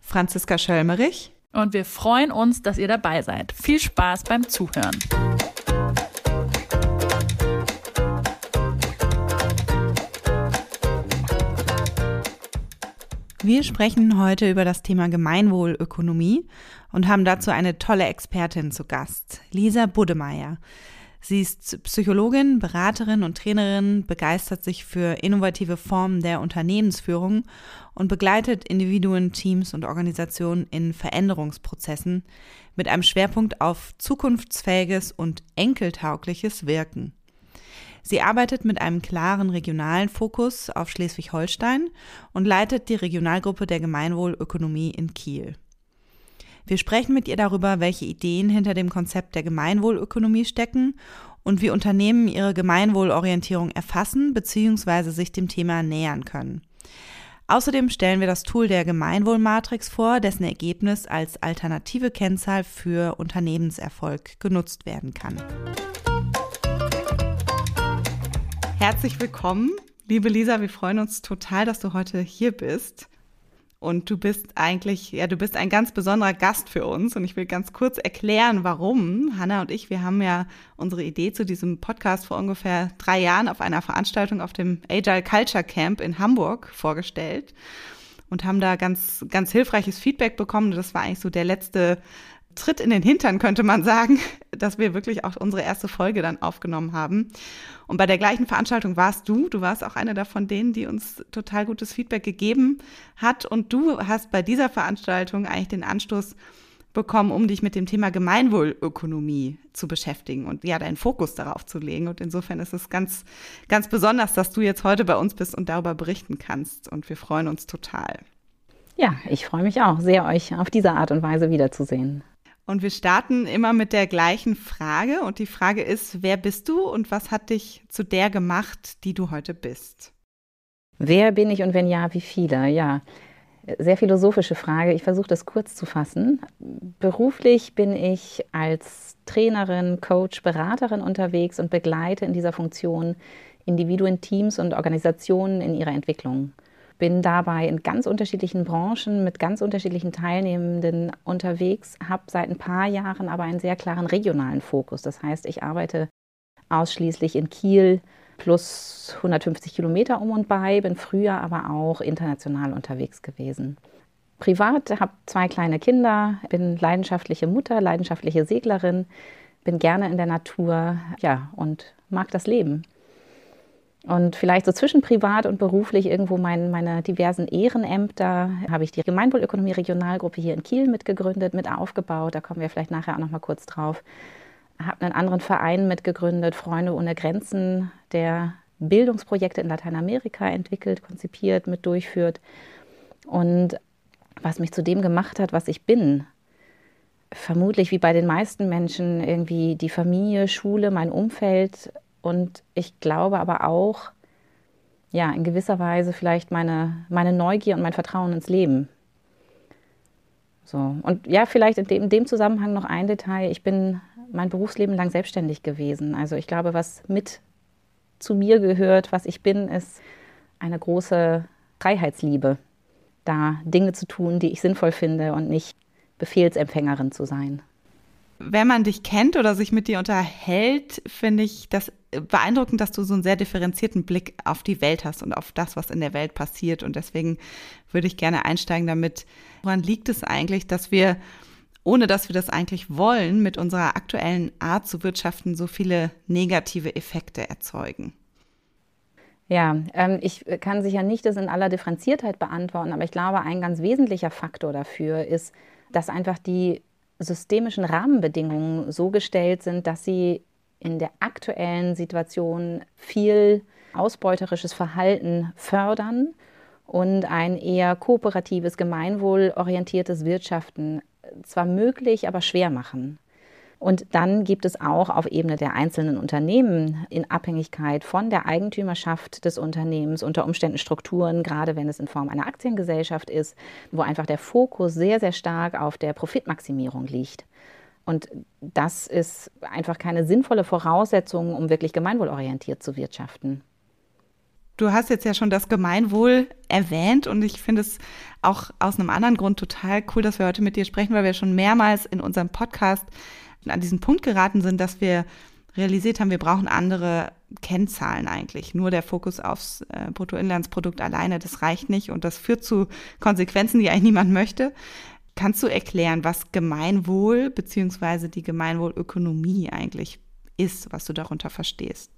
Franziska Schölmerich. Und wir freuen uns, dass ihr dabei seid. Viel Spaß beim Zuhören. Wir sprechen heute über das Thema Gemeinwohlökonomie und haben dazu eine tolle Expertin zu Gast, Lisa Buddemeyer. Sie ist Psychologin, Beraterin und Trainerin, begeistert sich für innovative Formen der Unternehmensführung und begleitet Individuen, Teams und Organisationen in Veränderungsprozessen mit einem Schwerpunkt auf zukunftsfähiges und enkeltaugliches Wirken. Sie arbeitet mit einem klaren regionalen Fokus auf Schleswig-Holstein und leitet die Regionalgruppe der Gemeinwohlökonomie in Kiel. Wir sprechen mit ihr darüber, welche Ideen hinter dem Konzept der Gemeinwohlökonomie stecken und wie Unternehmen ihre Gemeinwohlorientierung erfassen bzw. sich dem Thema nähern können. Außerdem stellen wir das Tool der Gemeinwohlmatrix vor, dessen Ergebnis als alternative Kennzahl für Unternehmenserfolg genutzt werden kann. Herzlich willkommen, liebe Lisa. Wir freuen uns total, dass du heute hier bist. Und du bist eigentlich, ja, du bist ein ganz besonderer Gast für uns. Und ich will ganz kurz erklären, warum. Hanna und ich, wir haben ja unsere Idee zu diesem Podcast vor ungefähr drei Jahren auf einer Veranstaltung auf dem Agile Culture Camp in Hamburg vorgestellt und haben da ganz, ganz hilfreiches Feedback bekommen. Das war eigentlich so der letzte Tritt in den Hintern, könnte man sagen, dass wir wirklich auch unsere erste Folge dann aufgenommen haben. Und bei der gleichen Veranstaltung warst du, du warst auch eine davon denen, die uns total gutes Feedback gegeben hat. Und du hast bei dieser Veranstaltung eigentlich den Anstoß bekommen, um dich mit dem Thema Gemeinwohlökonomie zu beschäftigen und ja, deinen Fokus darauf zu legen. Und insofern ist es ganz, ganz besonders, dass du jetzt heute bei uns bist und darüber berichten kannst. Und wir freuen uns total. Ja, ich freue mich auch sehr, euch auf diese Art und Weise wiederzusehen. Und wir starten immer mit der gleichen Frage. Und die Frage ist, wer bist du und was hat dich zu der gemacht, die du heute bist? Wer bin ich und wenn ja, wie viele? Ja, sehr philosophische Frage. Ich versuche das kurz zu fassen. Beruflich bin ich als Trainerin, Coach, Beraterin unterwegs und begleite in dieser Funktion Individuen, Teams und Organisationen in ihrer Entwicklung bin dabei in ganz unterschiedlichen Branchen mit ganz unterschiedlichen Teilnehmenden unterwegs, habe seit ein paar Jahren aber einen sehr klaren regionalen Fokus. Das heißt, ich arbeite ausschließlich in Kiel plus 150 Kilometer um und bei, bin früher aber auch international unterwegs gewesen. Privat habe zwei kleine Kinder, bin leidenschaftliche Mutter, leidenschaftliche Seglerin, bin gerne in der Natur, ja, und mag das Leben. Und vielleicht so zwischen privat und beruflich irgendwo mein, meine diversen Ehrenämter habe ich die Gemeinwohlökonomie Regionalgruppe hier in Kiel mitgegründet, mit aufgebaut. Da kommen wir vielleicht nachher auch noch mal kurz drauf. Habe einen anderen Verein mitgegründet, Freunde ohne Grenzen, der Bildungsprojekte in Lateinamerika entwickelt, konzipiert, mit durchführt. Und was mich zu dem gemacht hat, was ich bin, vermutlich wie bei den meisten Menschen irgendwie die Familie, Schule, mein Umfeld, und ich glaube aber auch, ja, in gewisser Weise vielleicht meine, meine Neugier und mein Vertrauen ins Leben. So. Und ja, vielleicht in dem, in dem Zusammenhang noch ein Detail. Ich bin mein Berufsleben lang selbstständig gewesen. Also ich glaube, was mit zu mir gehört, was ich bin, ist eine große Freiheitsliebe, da Dinge zu tun, die ich sinnvoll finde und nicht Befehlsempfängerin zu sein wenn man dich kennt oder sich mit dir unterhält, finde ich das beeindruckend, dass du so einen sehr differenzierten Blick auf die Welt hast und auf das, was in der Welt passiert. Und deswegen würde ich gerne einsteigen damit. Woran liegt es eigentlich, dass wir, ohne dass wir das eigentlich wollen, mit unserer aktuellen Art zu wirtschaften so viele negative Effekte erzeugen? Ja, ähm, ich kann sicher nicht das in aller Differenziertheit beantworten, aber ich glaube, ein ganz wesentlicher Faktor dafür ist, dass einfach die systemischen Rahmenbedingungen so gestellt sind, dass sie in der aktuellen Situation viel ausbeuterisches Verhalten fördern und ein eher kooperatives, gemeinwohlorientiertes Wirtschaften zwar möglich, aber schwer machen. Und dann gibt es auch auf Ebene der einzelnen Unternehmen in Abhängigkeit von der Eigentümerschaft des Unternehmens unter Umständen Strukturen, gerade wenn es in Form einer Aktiengesellschaft ist, wo einfach der Fokus sehr, sehr stark auf der Profitmaximierung liegt. Und das ist einfach keine sinnvolle Voraussetzung, um wirklich gemeinwohlorientiert zu wirtschaften. Du hast jetzt ja schon das Gemeinwohl erwähnt und ich finde es auch aus einem anderen Grund total cool, dass wir heute mit dir sprechen, weil wir schon mehrmals in unserem Podcast an diesen Punkt geraten sind, dass wir realisiert haben, wir brauchen andere Kennzahlen eigentlich. Nur der Fokus aufs äh, Bruttoinlandsprodukt alleine, das reicht nicht und das führt zu Konsequenzen, die eigentlich niemand möchte. Kannst du erklären, was Gemeinwohl bzw. die Gemeinwohlökonomie eigentlich ist, was du darunter verstehst?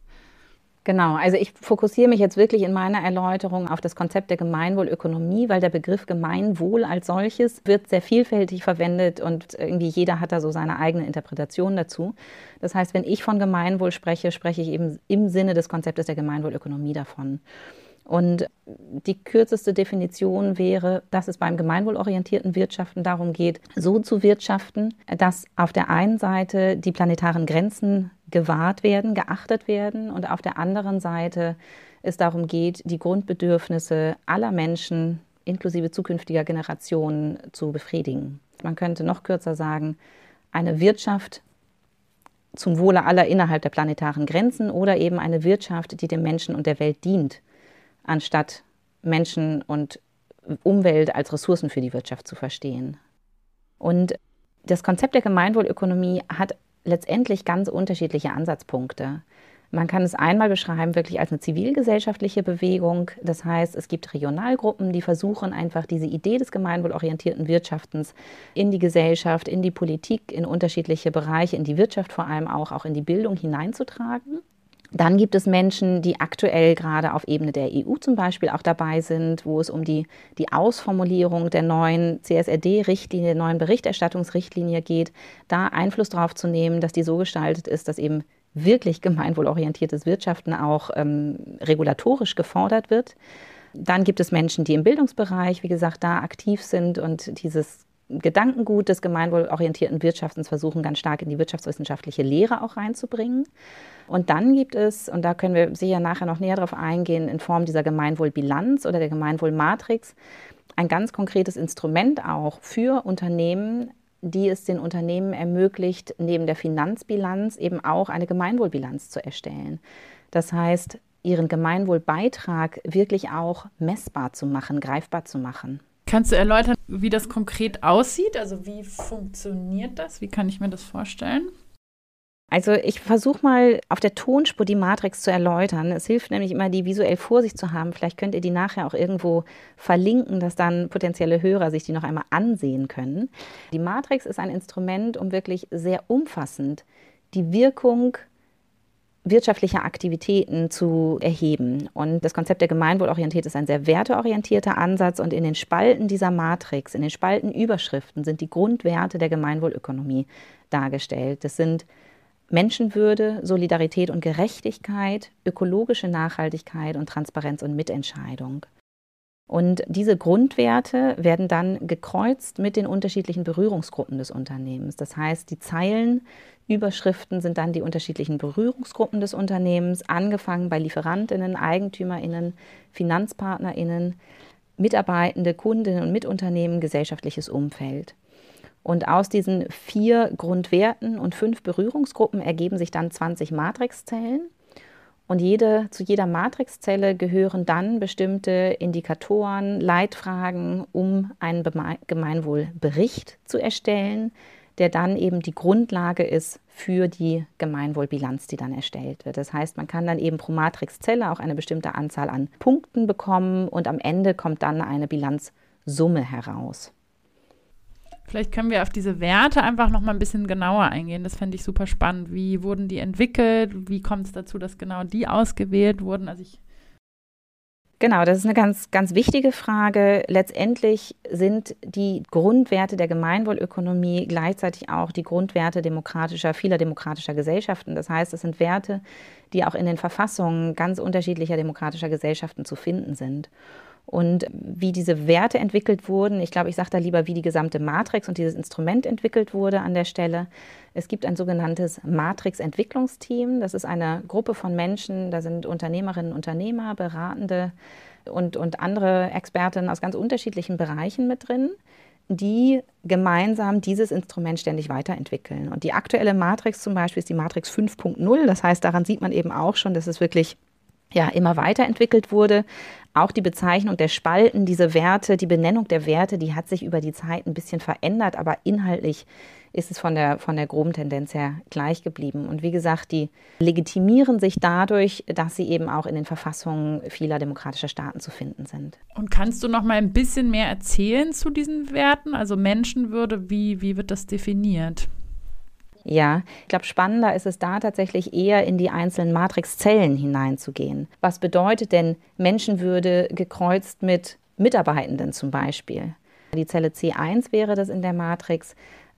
Genau, also ich fokussiere mich jetzt wirklich in meiner Erläuterung auf das Konzept der Gemeinwohlökonomie, weil der Begriff Gemeinwohl als solches wird sehr vielfältig verwendet und irgendwie jeder hat da so seine eigene Interpretation dazu. Das heißt, wenn ich von Gemeinwohl spreche, spreche ich eben im Sinne des Konzeptes der Gemeinwohlökonomie davon. Und die kürzeste Definition wäre, dass es beim gemeinwohlorientierten Wirtschaften darum geht, so zu wirtschaften, dass auf der einen Seite die planetaren Grenzen gewahrt werden, geachtet werden und auf der anderen Seite es darum geht, die Grundbedürfnisse aller Menschen inklusive zukünftiger Generationen zu befriedigen. Man könnte noch kürzer sagen, eine Wirtschaft zum Wohle aller innerhalb der planetaren Grenzen oder eben eine Wirtschaft, die dem Menschen und der Welt dient, anstatt Menschen und Umwelt als Ressourcen für die Wirtschaft zu verstehen. Und das Konzept der Gemeinwohlökonomie hat letztendlich ganz unterschiedliche Ansatzpunkte. Man kann es einmal beschreiben wirklich als eine zivilgesellschaftliche Bewegung. Das heißt, es gibt Regionalgruppen, die versuchen einfach diese Idee des gemeinwohlorientierten Wirtschaftens in die Gesellschaft, in die Politik, in unterschiedliche Bereiche, in die Wirtschaft vor allem auch, auch in die Bildung hineinzutragen. Dann gibt es Menschen, die aktuell gerade auf Ebene der EU zum Beispiel auch dabei sind, wo es um die, die Ausformulierung der neuen CSRD-Richtlinie, der neuen Berichterstattungsrichtlinie geht, da Einfluss darauf zu nehmen, dass die so gestaltet ist, dass eben wirklich gemeinwohlorientiertes Wirtschaften auch ähm, regulatorisch gefordert wird. Dann gibt es Menschen, die im Bildungsbereich, wie gesagt, da aktiv sind und dieses Gedankengut des gemeinwohlorientierten Wirtschaftens versuchen, ganz stark in die wirtschaftswissenschaftliche Lehre auch reinzubringen. Und dann gibt es, und da können wir sicher nachher noch näher darauf eingehen, in Form dieser Gemeinwohlbilanz oder der Gemeinwohlmatrix, ein ganz konkretes Instrument auch für Unternehmen, die es den Unternehmen ermöglicht, neben der Finanzbilanz eben auch eine Gemeinwohlbilanz zu erstellen. Das heißt, ihren Gemeinwohlbeitrag wirklich auch messbar zu machen, greifbar zu machen. Kannst du erläutern, wie das konkret aussieht? Also wie funktioniert das? Wie kann ich mir das vorstellen? Also ich versuche mal auf der Tonspur die Matrix zu erläutern. Es hilft nämlich immer, die visuell vor sich zu haben. Vielleicht könnt ihr die nachher auch irgendwo verlinken, dass dann potenzielle Hörer sich die noch einmal ansehen können. Die Matrix ist ein Instrument, um wirklich sehr umfassend die Wirkung wirtschaftlicher Aktivitäten zu erheben. Und das Konzept der Gemeinwohlorientierung ist ein sehr werteorientierter Ansatz. Und in den Spalten dieser Matrix, in den Spaltenüberschriften sind die Grundwerte der Gemeinwohlökonomie dargestellt. Das sind Menschenwürde, Solidarität und Gerechtigkeit, ökologische Nachhaltigkeit und Transparenz und Mitentscheidung. Und diese Grundwerte werden dann gekreuzt mit den unterschiedlichen Berührungsgruppen des Unternehmens. Das heißt, die Zeilenüberschriften sind dann die unterschiedlichen Berührungsgruppen des Unternehmens, angefangen bei Lieferantinnen, Eigentümerinnen, Finanzpartnerinnen, Mitarbeitende, Kundinnen und Mitunternehmen, gesellschaftliches Umfeld. Und aus diesen vier Grundwerten und fünf Berührungsgruppen ergeben sich dann 20 Matrixzellen. Und jede, zu jeder Matrixzelle gehören dann bestimmte Indikatoren, Leitfragen, um einen Gemeinwohlbericht zu erstellen, der dann eben die Grundlage ist für die Gemeinwohlbilanz, die dann erstellt wird. Das heißt, man kann dann eben pro Matrixzelle auch eine bestimmte Anzahl an Punkten bekommen und am Ende kommt dann eine Bilanzsumme heraus. Vielleicht können wir auf diese Werte einfach noch mal ein bisschen genauer eingehen. Das fände ich super spannend. Wie wurden die entwickelt? Wie kommt es dazu, dass genau die ausgewählt wurden? Also ich Genau, das ist eine ganz, ganz wichtige Frage. Letztendlich sind die Grundwerte der Gemeinwohlökonomie gleichzeitig auch die Grundwerte demokratischer, vieler demokratischer Gesellschaften. Das heißt, es sind Werte, die auch in den Verfassungen ganz unterschiedlicher demokratischer Gesellschaften zu finden sind. Und wie diese Werte entwickelt wurden. Ich glaube, ich sage da lieber, wie die gesamte Matrix und dieses Instrument entwickelt wurde an der Stelle. Es gibt ein sogenanntes Matrix-Entwicklungsteam. Das ist eine Gruppe von Menschen, da sind Unternehmerinnen, Unternehmer, Beratende und, und andere Expertinnen aus ganz unterschiedlichen Bereichen mit drin die gemeinsam dieses Instrument ständig weiterentwickeln. Und die aktuelle Matrix zum Beispiel ist die Matrix 5.0. Das heißt, daran sieht man eben auch schon, dass es wirklich ja, immer weiterentwickelt wurde. Auch die Bezeichnung der Spalten, diese Werte, die Benennung der Werte, die hat sich über die Zeit ein bisschen verändert, aber inhaltlich ist es von der, von der groben Tendenz her gleich geblieben. Und wie gesagt, die legitimieren sich dadurch, dass sie eben auch in den Verfassungen vieler demokratischer Staaten zu finden sind. Und kannst du noch mal ein bisschen mehr erzählen zu diesen Werten? Also Menschenwürde, wie, wie wird das definiert? Ja, ich glaube, spannender ist es da tatsächlich eher in die einzelnen Matrixzellen hineinzugehen. Was bedeutet denn Menschenwürde gekreuzt mit Mitarbeitenden zum Beispiel? Die Zelle C1 wäre das in der Matrix.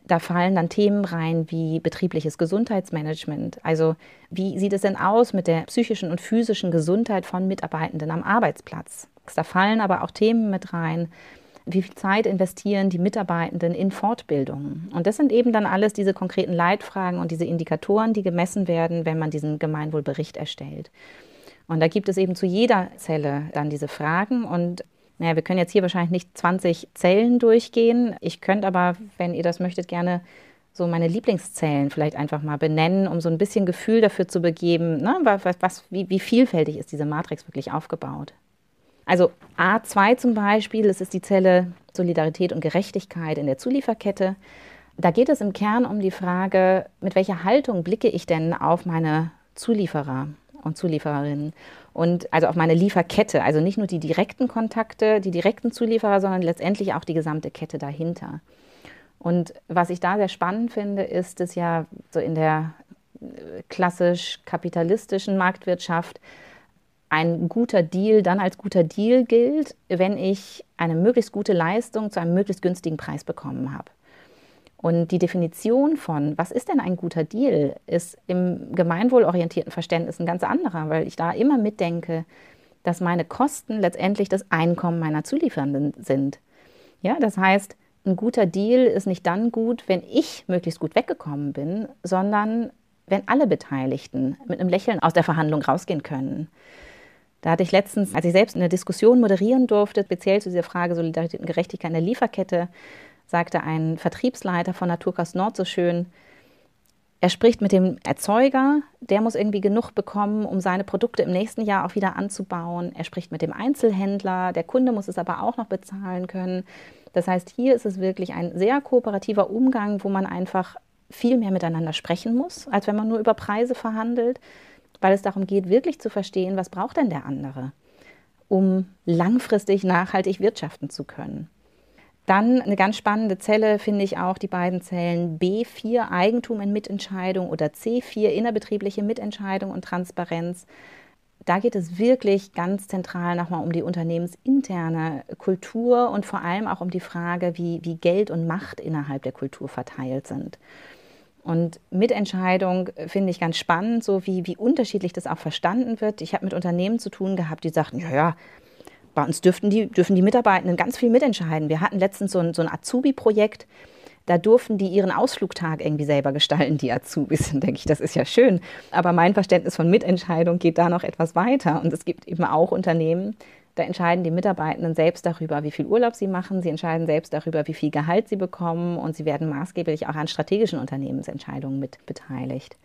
Da fallen dann Themen rein wie betriebliches Gesundheitsmanagement. Also wie sieht es denn aus mit der psychischen und physischen Gesundheit von Mitarbeitenden am Arbeitsplatz? Da fallen aber auch Themen mit rein wie viel Zeit investieren die Mitarbeitenden in Fortbildungen. Und das sind eben dann alles diese konkreten Leitfragen und diese Indikatoren, die gemessen werden, wenn man diesen Gemeinwohlbericht erstellt. Und da gibt es eben zu jeder Zelle dann diese Fragen und naja, wir können jetzt hier wahrscheinlich nicht 20 Zellen durchgehen. Ich könnte aber, wenn ihr das möchtet, gerne so meine Lieblingszellen vielleicht einfach mal benennen, um so ein bisschen Gefühl dafür zu begeben, ne, was, wie, wie vielfältig ist diese Matrix wirklich aufgebaut. Also A2 zum Beispiel, das ist die Zelle Solidarität und Gerechtigkeit in der Zulieferkette. Da geht es im Kern um die Frage, mit welcher Haltung blicke ich denn auf meine Zulieferer und Zuliefererinnen und also auf meine Lieferkette, also nicht nur die direkten Kontakte, die direkten Zulieferer, sondern letztendlich auch die gesamte Kette dahinter. Und was ich da sehr spannend finde, ist es ja so in der klassisch kapitalistischen Marktwirtschaft ein guter Deal dann als guter Deal gilt, wenn ich eine möglichst gute Leistung zu einem möglichst günstigen Preis bekommen habe. Und die Definition von, was ist denn ein guter Deal, ist im gemeinwohlorientierten Verständnis ein ganz anderer, weil ich da immer mitdenke, dass meine Kosten letztendlich das Einkommen meiner Zulieferenden sind. Ja, das heißt, ein guter Deal ist nicht dann gut, wenn ich möglichst gut weggekommen bin, sondern wenn alle Beteiligten mit einem Lächeln aus der Verhandlung rausgehen können. Da hatte ich letztens, als ich selbst eine Diskussion moderieren durfte, speziell zu dieser Frage Solidarität und Gerechtigkeit in der Lieferkette, sagte ein Vertriebsleiter von Naturkost Nord so schön, er spricht mit dem Erzeuger, der muss irgendwie genug bekommen, um seine Produkte im nächsten Jahr auch wieder anzubauen. Er spricht mit dem Einzelhändler, der Kunde muss es aber auch noch bezahlen können. Das heißt, hier ist es wirklich ein sehr kooperativer Umgang, wo man einfach viel mehr miteinander sprechen muss, als wenn man nur über Preise verhandelt weil es darum geht, wirklich zu verstehen, was braucht denn der andere, um langfristig nachhaltig wirtschaften zu können. Dann eine ganz spannende Zelle finde ich auch die beiden Zellen B4 Eigentum in Mitentscheidung oder C4 innerbetriebliche Mitentscheidung und Transparenz. Da geht es wirklich ganz zentral nochmal um die unternehmensinterne Kultur und vor allem auch um die Frage, wie, wie Geld und Macht innerhalb der Kultur verteilt sind. Und Mitentscheidung finde ich ganz spannend, so wie, wie unterschiedlich das auch verstanden wird. Ich habe mit Unternehmen zu tun gehabt, die sagten, ja, ja, bei uns dürften die, dürfen die Mitarbeitenden ganz viel mitentscheiden. Wir hatten letztens so ein, so ein Azubi-Projekt, da durften die ihren Ausflugtag irgendwie selber gestalten, die Azubis. Dann denke ich, das ist ja schön. Aber mein Verständnis von Mitentscheidung geht da noch etwas weiter. Und es gibt eben auch Unternehmen, da entscheiden die Mitarbeitenden selbst darüber, wie viel Urlaub sie machen. Sie entscheiden selbst darüber, wie viel Gehalt sie bekommen. Und sie werden maßgeblich auch an strategischen Unternehmensentscheidungen mit beteiligt.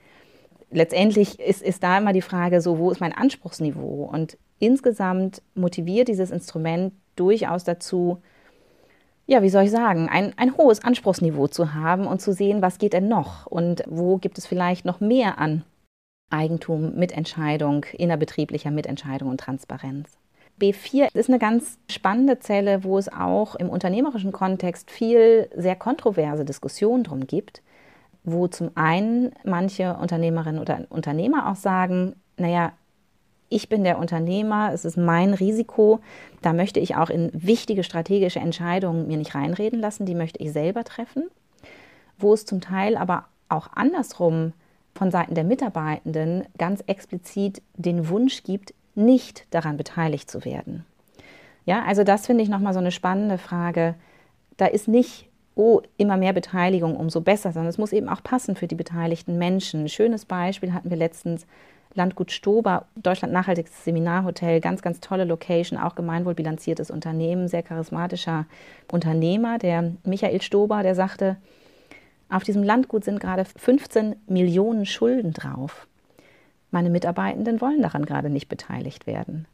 Letztendlich ist, ist da immer die Frage, so, wo ist mein Anspruchsniveau? Und insgesamt motiviert dieses Instrument durchaus dazu, ja, wie soll ich sagen, ein, ein hohes Anspruchsniveau zu haben und zu sehen, was geht denn noch und wo gibt es vielleicht noch mehr an Eigentum, Mitentscheidung, innerbetrieblicher Mitentscheidung und Transparenz. B4 ist eine ganz spannende Zelle, wo es auch im unternehmerischen Kontext viel sehr kontroverse Diskussionen drum gibt, wo zum einen manche Unternehmerinnen oder Unternehmer auch sagen, naja, ich bin der Unternehmer, es ist mein Risiko, da möchte ich auch in wichtige strategische Entscheidungen mir nicht reinreden lassen, die möchte ich selber treffen, wo es zum Teil aber auch andersrum von Seiten der Mitarbeitenden ganz explizit den Wunsch gibt, nicht daran beteiligt zu werden. Ja, also das finde ich nochmal so eine spannende Frage. Da ist nicht, oh, immer mehr Beteiligung, umso besser, sondern es muss eben auch passen für die beteiligten Menschen. Ein schönes Beispiel hatten wir letztens Landgut Stober, Deutschland nachhaltigstes Seminarhotel, ganz, ganz tolle Location, auch gemeinwohlbilanziertes Unternehmen, sehr charismatischer Unternehmer, der Michael Stober, der sagte, auf diesem Landgut sind gerade 15 Millionen Schulden drauf. Meine Mitarbeitenden wollen daran gerade nicht beteiligt werden.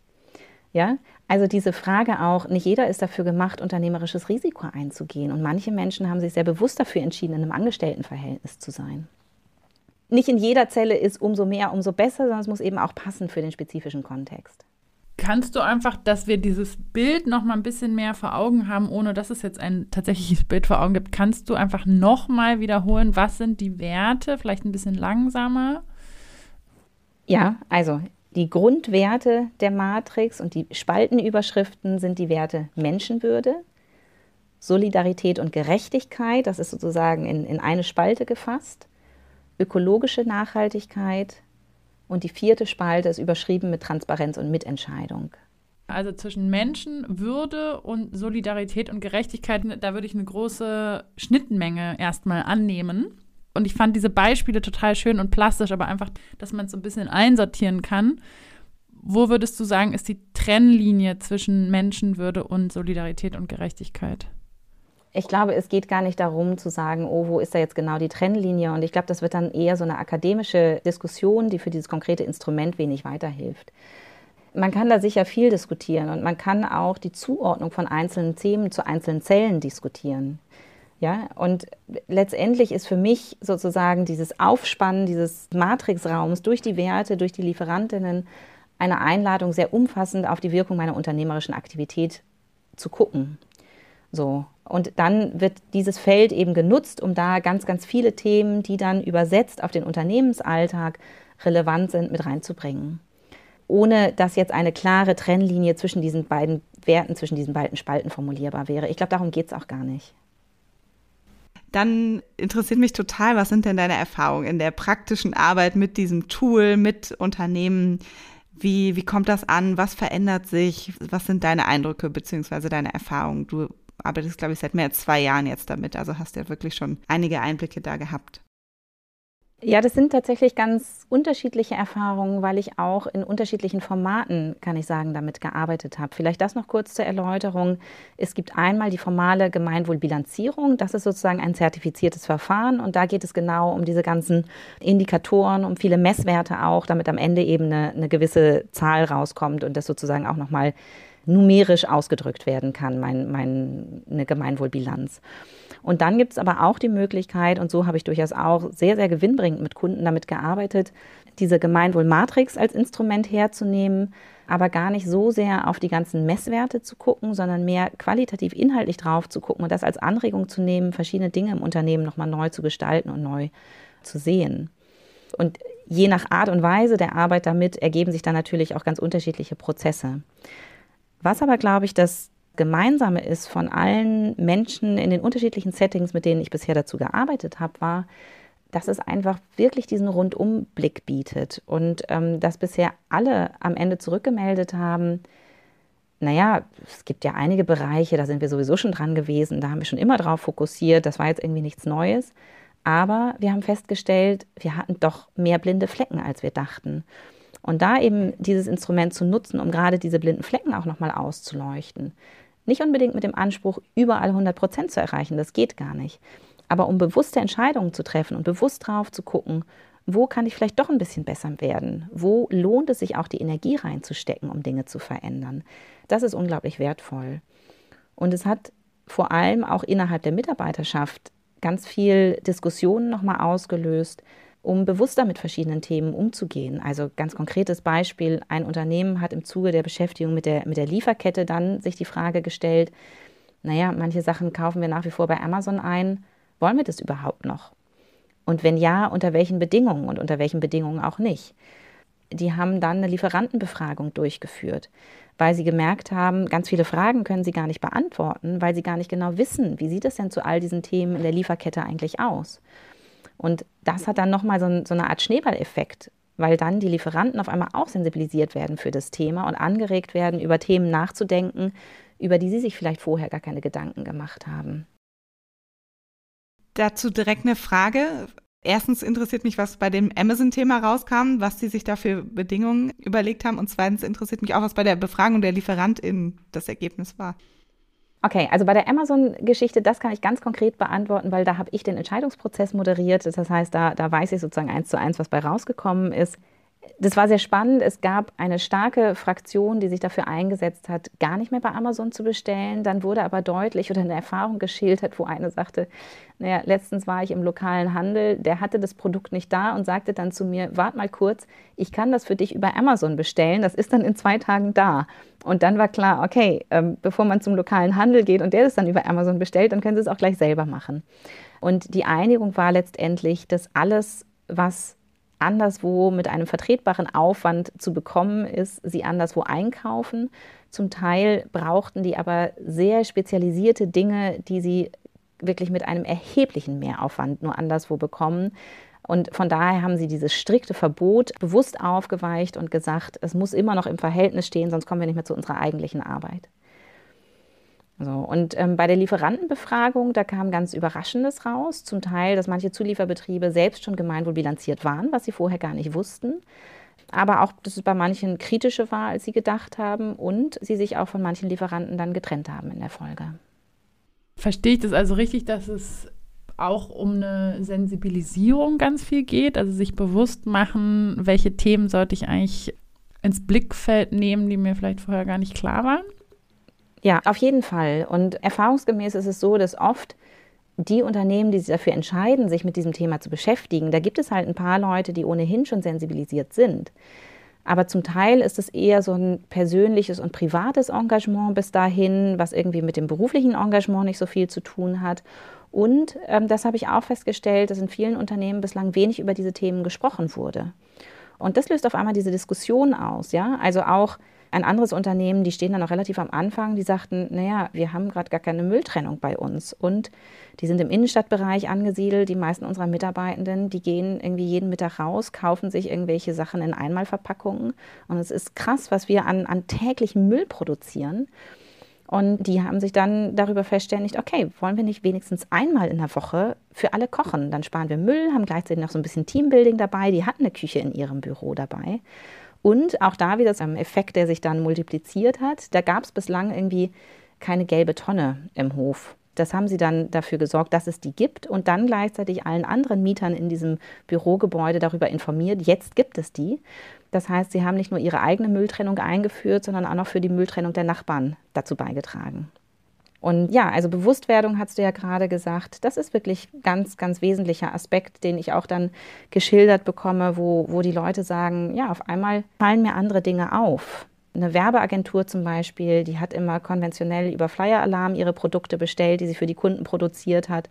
Ja, also diese Frage auch, nicht jeder ist dafür gemacht, unternehmerisches Risiko einzugehen. Und manche Menschen haben sich sehr bewusst dafür entschieden, in einem Angestelltenverhältnis zu sein nicht in jeder Zelle ist umso mehr, umso besser, sondern es muss eben auch passen für den spezifischen Kontext. Kannst du einfach, dass wir dieses Bild noch mal ein bisschen mehr vor Augen haben, ohne dass es jetzt ein tatsächliches Bild vor Augen gibt, kannst du einfach noch mal wiederholen, was sind die Werte, vielleicht ein bisschen langsamer? Ja, also die Grundwerte der Matrix und die Spaltenüberschriften sind die Werte Menschenwürde, Solidarität und Gerechtigkeit, das ist sozusagen in, in eine Spalte gefasst ökologische Nachhaltigkeit und die vierte Spalte ist überschrieben mit Transparenz und Mitentscheidung. Also zwischen Menschen, Würde und Solidarität und Gerechtigkeit, da würde ich eine große Schnittmenge erstmal annehmen. Und ich fand diese Beispiele total schön und plastisch, aber einfach, dass man es so ein bisschen einsortieren kann. Wo würdest du sagen, ist die Trennlinie zwischen Menschenwürde und Solidarität und Gerechtigkeit? ich glaube, es geht gar nicht darum zu sagen, oh, wo ist da jetzt genau die Trennlinie? Und ich glaube, das wird dann eher so eine akademische Diskussion, die für dieses konkrete Instrument wenig weiterhilft. Man kann da sicher viel diskutieren und man kann auch die Zuordnung von einzelnen Themen zu einzelnen Zellen diskutieren. Ja, und letztendlich ist für mich sozusagen dieses Aufspannen dieses Matrixraums durch die Werte, durch die Lieferantinnen eine Einladung, sehr umfassend auf die Wirkung meiner unternehmerischen Aktivität zu gucken. So. Und dann wird dieses Feld eben genutzt, um da ganz, ganz viele Themen, die dann übersetzt auf den Unternehmensalltag relevant sind, mit reinzubringen. Ohne dass jetzt eine klare Trennlinie zwischen diesen beiden Werten, zwischen diesen beiden Spalten formulierbar wäre. Ich glaube, darum geht es auch gar nicht. Dann interessiert mich total, was sind denn deine Erfahrungen in der praktischen Arbeit mit diesem Tool, mit Unternehmen? Wie, wie kommt das an? Was verändert sich? Was sind deine Eindrücke bzw. deine Erfahrungen? Du arbeitest, glaube ich, seit mehr als zwei Jahren jetzt damit. Also hast ja wirklich schon einige Einblicke da gehabt. Ja, das sind tatsächlich ganz unterschiedliche Erfahrungen, weil ich auch in unterschiedlichen Formaten, kann ich sagen, damit gearbeitet habe. Vielleicht das noch kurz zur Erläuterung. Es gibt einmal die formale Gemeinwohlbilanzierung. Das ist sozusagen ein zertifiziertes Verfahren und da geht es genau um diese ganzen Indikatoren, um viele Messwerte auch, damit am Ende eben eine, eine gewisse Zahl rauskommt und das sozusagen auch nochmal numerisch ausgedrückt werden kann, mein, mein, eine Gemeinwohlbilanz. Und dann gibt es aber auch die Möglichkeit, und so habe ich durchaus auch sehr, sehr gewinnbringend mit Kunden damit gearbeitet, diese Gemeinwohlmatrix als Instrument herzunehmen, aber gar nicht so sehr auf die ganzen Messwerte zu gucken, sondern mehr qualitativ inhaltlich drauf zu gucken und das als Anregung zu nehmen, verschiedene Dinge im Unternehmen nochmal neu zu gestalten und neu zu sehen. Und je nach Art und Weise der Arbeit damit ergeben sich dann natürlich auch ganz unterschiedliche Prozesse. Was aber, glaube ich, das Gemeinsame ist von allen Menschen in den unterschiedlichen Settings, mit denen ich bisher dazu gearbeitet habe, war, dass es einfach wirklich diesen Rundumblick bietet und ähm, dass bisher alle am Ende zurückgemeldet haben, naja, es gibt ja einige Bereiche, da sind wir sowieso schon dran gewesen, da haben wir schon immer drauf fokussiert, das war jetzt irgendwie nichts Neues. Aber wir haben festgestellt, wir hatten doch mehr blinde Flecken, als wir dachten. Und da eben dieses Instrument zu nutzen, um gerade diese blinden Flecken auch nochmal auszuleuchten. Nicht unbedingt mit dem Anspruch, überall 100 Prozent zu erreichen, das geht gar nicht. Aber um bewusste Entscheidungen zu treffen und bewusst drauf zu gucken, wo kann ich vielleicht doch ein bisschen besser werden? Wo lohnt es sich auch die Energie reinzustecken, um Dinge zu verändern? Das ist unglaublich wertvoll. Und es hat vor allem auch innerhalb der Mitarbeiterschaft ganz viel Diskussionen nochmal ausgelöst, um bewusster mit verschiedenen Themen umzugehen. Also ganz konkretes Beispiel, ein Unternehmen hat im Zuge der Beschäftigung mit der, mit der Lieferkette dann sich die Frage gestellt, naja, manche Sachen kaufen wir nach wie vor bei Amazon ein, wollen wir das überhaupt noch? Und wenn ja, unter welchen Bedingungen und unter welchen Bedingungen auch nicht? Die haben dann eine Lieferantenbefragung durchgeführt, weil sie gemerkt haben, ganz viele Fragen können sie gar nicht beantworten, weil sie gar nicht genau wissen, wie sieht es denn zu all diesen Themen in der Lieferkette eigentlich aus. Und das hat dann nochmal so, so eine Art Schneeballeffekt weil dann die Lieferanten auf einmal auch sensibilisiert werden für das Thema und angeregt werden, über Themen nachzudenken, über die sie sich vielleicht vorher gar keine Gedanken gemacht haben. Dazu direkt eine Frage. Erstens interessiert mich, was bei dem Amazon-Thema rauskam, was sie sich da für Bedingungen überlegt haben. Und zweitens interessiert mich auch, was bei der Befragung der LieferantInnen das Ergebnis war. Okay, also bei der Amazon-Geschichte, das kann ich ganz konkret beantworten, weil da habe ich den Entscheidungsprozess moderiert. Das heißt, da, da weiß ich sozusagen eins zu eins, was bei rausgekommen ist das war sehr spannend. Es gab eine starke Fraktion, die sich dafür eingesetzt hat, gar nicht mehr bei Amazon zu bestellen. Dann wurde aber deutlich oder eine Erfahrung geschildert, wo eine sagte, naja, letztens war ich im lokalen Handel, der hatte das Produkt nicht da und sagte dann zu mir, wart mal kurz, ich kann das für dich über Amazon bestellen, das ist dann in zwei Tagen da. Und dann war klar, okay, ähm, bevor man zum lokalen Handel geht und der das dann über Amazon bestellt, dann können sie es auch gleich selber machen. Und die Einigung war letztendlich, dass alles, was anderswo mit einem vertretbaren Aufwand zu bekommen ist, sie anderswo einkaufen. Zum Teil brauchten die aber sehr spezialisierte Dinge, die sie wirklich mit einem erheblichen Mehraufwand nur anderswo bekommen. Und von daher haben sie dieses strikte Verbot bewusst aufgeweicht und gesagt, es muss immer noch im Verhältnis stehen, sonst kommen wir nicht mehr zu unserer eigentlichen Arbeit. So, und ähm, bei der Lieferantenbefragung, da kam ganz Überraschendes raus. Zum Teil, dass manche Zulieferbetriebe selbst schon gemeinwohlbilanziert waren, was sie vorher gar nicht wussten. Aber auch, dass es bei manchen kritischer war, als sie gedacht haben. Und sie sich auch von manchen Lieferanten dann getrennt haben in der Folge. Verstehe ich das also richtig, dass es auch um eine Sensibilisierung ganz viel geht? Also sich bewusst machen, welche Themen sollte ich eigentlich ins Blickfeld nehmen, die mir vielleicht vorher gar nicht klar waren? Ja, auf jeden Fall. Und erfahrungsgemäß ist es so, dass oft die Unternehmen, die sich dafür entscheiden, sich mit diesem Thema zu beschäftigen, da gibt es halt ein paar Leute, die ohnehin schon sensibilisiert sind. Aber zum Teil ist es eher so ein persönliches und privates Engagement bis dahin, was irgendwie mit dem beruflichen Engagement nicht so viel zu tun hat. Und ähm, das habe ich auch festgestellt, dass in vielen Unternehmen bislang wenig über diese Themen gesprochen wurde. Und das löst auf einmal diese Diskussion aus, ja. Also auch ein anderes Unternehmen, die stehen dann noch relativ am Anfang, die sagten, naja, wir haben gerade gar keine Mülltrennung bei uns. Und die sind im Innenstadtbereich angesiedelt. Die meisten unserer Mitarbeitenden, die gehen irgendwie jeden Mittag raus, kaufen sich irgendwelche Sachen in Einmalverpackungen. Und es ist krass, was wir an, an täglichem Müll produzieren. Und die haben sich dann darüber verständigt, okay, wollen wir nicht wenigstens einmal in der Woche für alle kochen? Dann sparen wir Müll, haben gleichzeitig noch so ein bisschen Teambuilding dabei. Die hatten eine Küche in ihrem Büro dabei. Und auch da wieder ein Effekt, der sich dann multipliziert hat. Da gab es bislang irgendwie keine gelbe Tonne im Hof. Das haben sie dann dafür gesorgt, dass es die gibt und dann gleichzeitig allen anderen Mietern in diesem Bürogebäude darüber informiert, jetzt gibt es die. Das heißt, sie haben nicht nur ihre eigene Mülltrennung eingeführt, sondern auch noch für die Mülltrennung der Nachbarn dazu beigetragen. Und ja, also Bewusstwerdung hast du ja gerade gesagt, das ist wirklich ganz, ganz wesentlicher Aspekt, den ich auch dann geschildert bekomme, wo, wo die Leute sagen, ja, auf einmal fallen mir andere Dinge auf. Eine Werbeagentur zum Beispiel, die hat immer konventionell über Flyer-Alarm ihre Produkte bestellt, die sie für die Kunden produziert hat.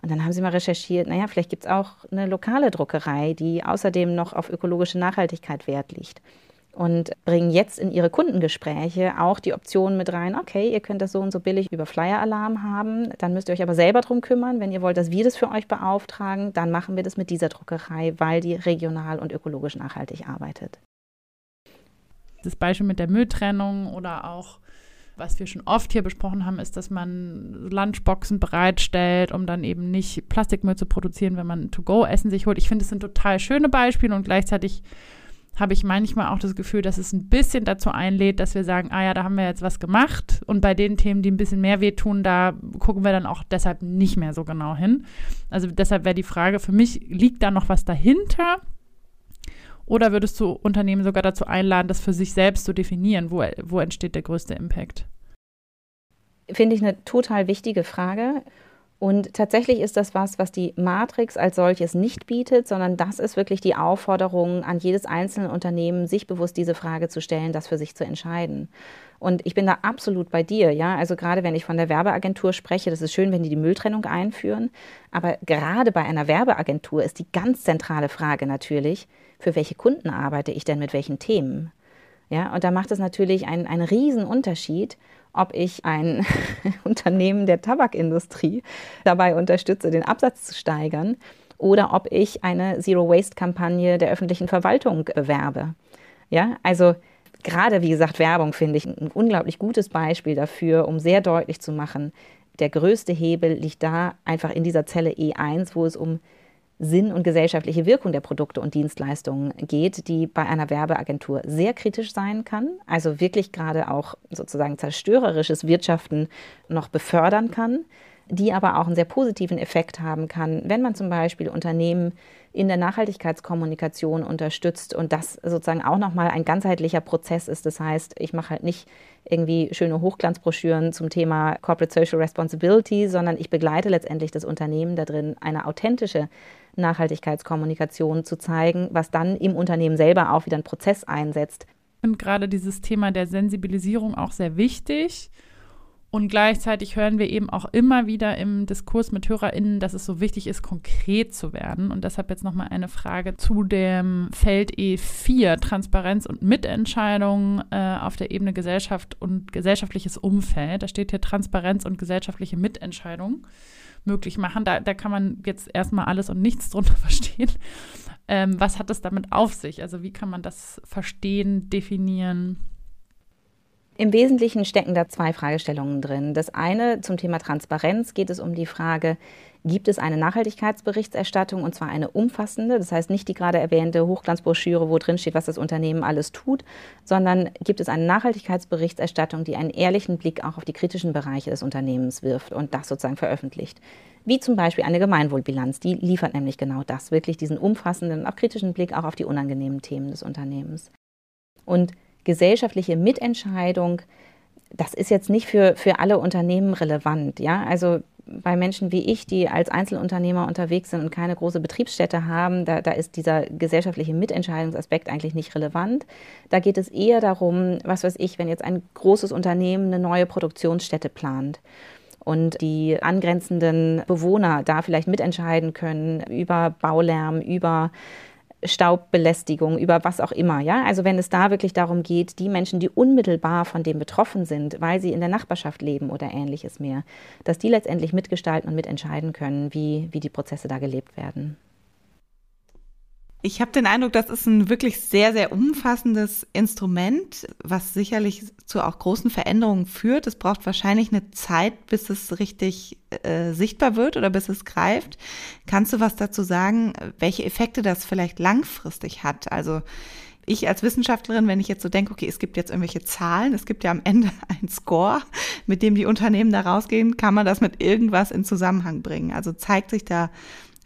Und dann haben sie mal recherchiert, naja, vielleicht gibt es auch eine lokale Druckerei, die außerdem noch auf ökologische Nachhaltigkeit Wert legt und bringen jetzt in ihre Kundengespräche auch die Option mit rein, okay, ihr könnt das so und so billig über Flyer-Alarm haben, dann müsst ihr euch aber selber darum kümmern. Wenn ihr wollt, dass wir das für euch beauftragen, dann machen wir das mit dieser Druckerei, weil die regional und ökologisch nachhaltig arbeitet. Das Beispiel mit der Mülltrennung oder auch was wir schon oft hier besprochen haben, ist, dass man Lunchboxen bereitstellt, um dann eben nicht Plastikmüll zu produzieren, wenn man To-Go-Essen sich holt. Ich finde, es sind total schöne Beispiele und gleichzeitig habe ich manchmal auch das Gefühl, dass es ein bisschen dazu einlädt, dass wir sagen, ah ja, da haben wir jetzt was gemacht und bei den Themen, die ein bisschen mehr wehtun, da gucken wir dann auch deshalb nicht mehr so genau hin. Also deshalb wäre die Frage für mich, liegt da noch was dahinter? Oder würdest du Unternehmen sogar dazu einladen, das für sich selbst zu definieren? Wo, wo entsteht der größte Impact? Finde ich eine total wichtige Frage. Und tatsächlich ist das was, was die Matrix als solches nicht bietet, sondern das ist wirklich die Aufforderung an jedes einzelne Unternehmen, sich bewusst diese Frage zu stellen, das für sich zu entscheiden. Und ich bin da absolut bei dir, ja. Also gerade wenn ich von der Werbeagentur spreche, das ist schön, wenn die die Mülltrennung einführen. Aber gerade bei einer Werbeagentur ist die ganz zentrale Frage natürlich, für welche Kunden arbeite ich denn mit welchen Themen? Ja, und da macht es natürlich einen, einen riesen Unterschied, ob ich ein Unternehmen der Tabakindustrie dabei unterstütze, den Absatz zu steigern oder ob ich eine Zero-Waste-Kampagne der öffentlichen Verwaltung bewerbe. Ja, also gerade wie gesagt, Werbung finde ich ein unglaublich gutes Beispiel dafür, um sehr deutlich zu machen, der größte Hebel liegt da einfach in dieser Zelle E1, wo es um Sinn und gesellschaftliche Wirkung der Produkte und Dienstleistungen geht, die bei einer Werbeagentur sehr kritisch sein kann, also wirklich gerade auch sozusagen zerstörerisches Wirtschaften noch befördern kann, die aber auch einen sehr positiven Effekt haben kann, wenn man zum Beispiel Unternehmen in der Nachhaltigkeitskommunikation unterstützt und das sozusagen auch nochmal ein ganzheitlicher Prozess ist. Das heißt, ich mache halt nicht irgendwie schöne Hochglanzbroschüren zum Thema Corporate Social Responsibility, sondern ich begleite letztendlich das Unternehmen darin, eine authentische Nachhaltigkeitskommunikation zu zeigen, was dann im Unternehmen selber auch wieder einen Prozess einsetzt. Ich finde gerade dieses Thema der Sensibilisierung auch sehr wichtig. Und gleichzeitig hören wir eben auch immer wieder im Diskurs mit HörerInnen, dass es so wichtig ist, konkret zu werden. Und deshalb jetzt nochmal eine Frage zu dem Feld E4, Transparenz und Mitentscheidung äh, auf der Ebene Gesellschaft und gesellschaftliches Umfeld. Da steht hier Transparenz und gesellschaftliche Mitentscheidung möglich machen. Da, da kann man jetzt erstmal alles und nichts drunter verstehen. Ähm, was hat es damit auf sich? Also wie kann man das verstehen, definieren? Im Wesentlichen stecken da zwei Fragestellungen drin. Das eine zum Thema Transparenz geht es um die Frage, gibt es eine Nachhaltigkeitsberichterstattung und zwar eine umfassende, das heißt nicht die gerade erwähnte Hochglanzbroschüre, wo drin steht, was das Unternehmen alles tut, sondern gibt es eine Nachhaltigkeitsberichterstattung, die einen ehrlichen Blick auch auf die kritischen Bereiche des Unternehmens wirft und das sozusagen veröffentlicht. Wie zum Beispiel eine Gemeinwohlbilanz, die liefert nämlich genau das, wirklich diesen umfassenden, auch kritischen Blick auch auf die unangenehmen Themen des Unternehmens. Und gesellschaftliche Mitentscheidung, das ist jetzt nicht für, für alle Unternehmen relevant. Ja? Also bei Menschen wie ich, die als Einzelunternehmer unterwegs sind und keine große Betriebsstätte haben, da, da ist dieser gesellschaftliche Mitentscheidungsaspekt eigentlich nicht relevant. Da geht es eher darum, was weiß ich, wenn jetzt ein großes Unternehmen eine neue Produktionsstätte plant und die angrenzenden Bewohner da vielleicht mitentscheiden können über Baulärm, über Staubbelästigung, über was auch immer. Ja? Also wenn es da wirklich darum geht, die Menschen, die unmittelbar von dem betroffen sind, weil sie in der Nachbarschaft leben oder ähnliches mehr, dass die letztendlich mitgestalten und mitentscheiden können, wie, wie die Prozesse da gelebt werden. Ich habe den Eindruck, das ist ein wirklich sehr, sehr umfassendes Instrument, was sicherlich zu auch großen Veränderungen führt. Es braucht wahrscheinlich eine Zeit, bis es richtig äh, sichtbar wird oder bis es greift. Kannst du was dazu sagen, welche Effekte das vielleicht langfristig hat? Also ich als Wissenschaftlerin, wenn ich jetzt so denke, okay, es gibt jetzt irgendwelche Zahlen, es gibt ja am Ende einen Score, mit dem die Unternehmen da rausgehen, kann man das mit irgendwas in Zusammenhang bringen? Also zeigt sich da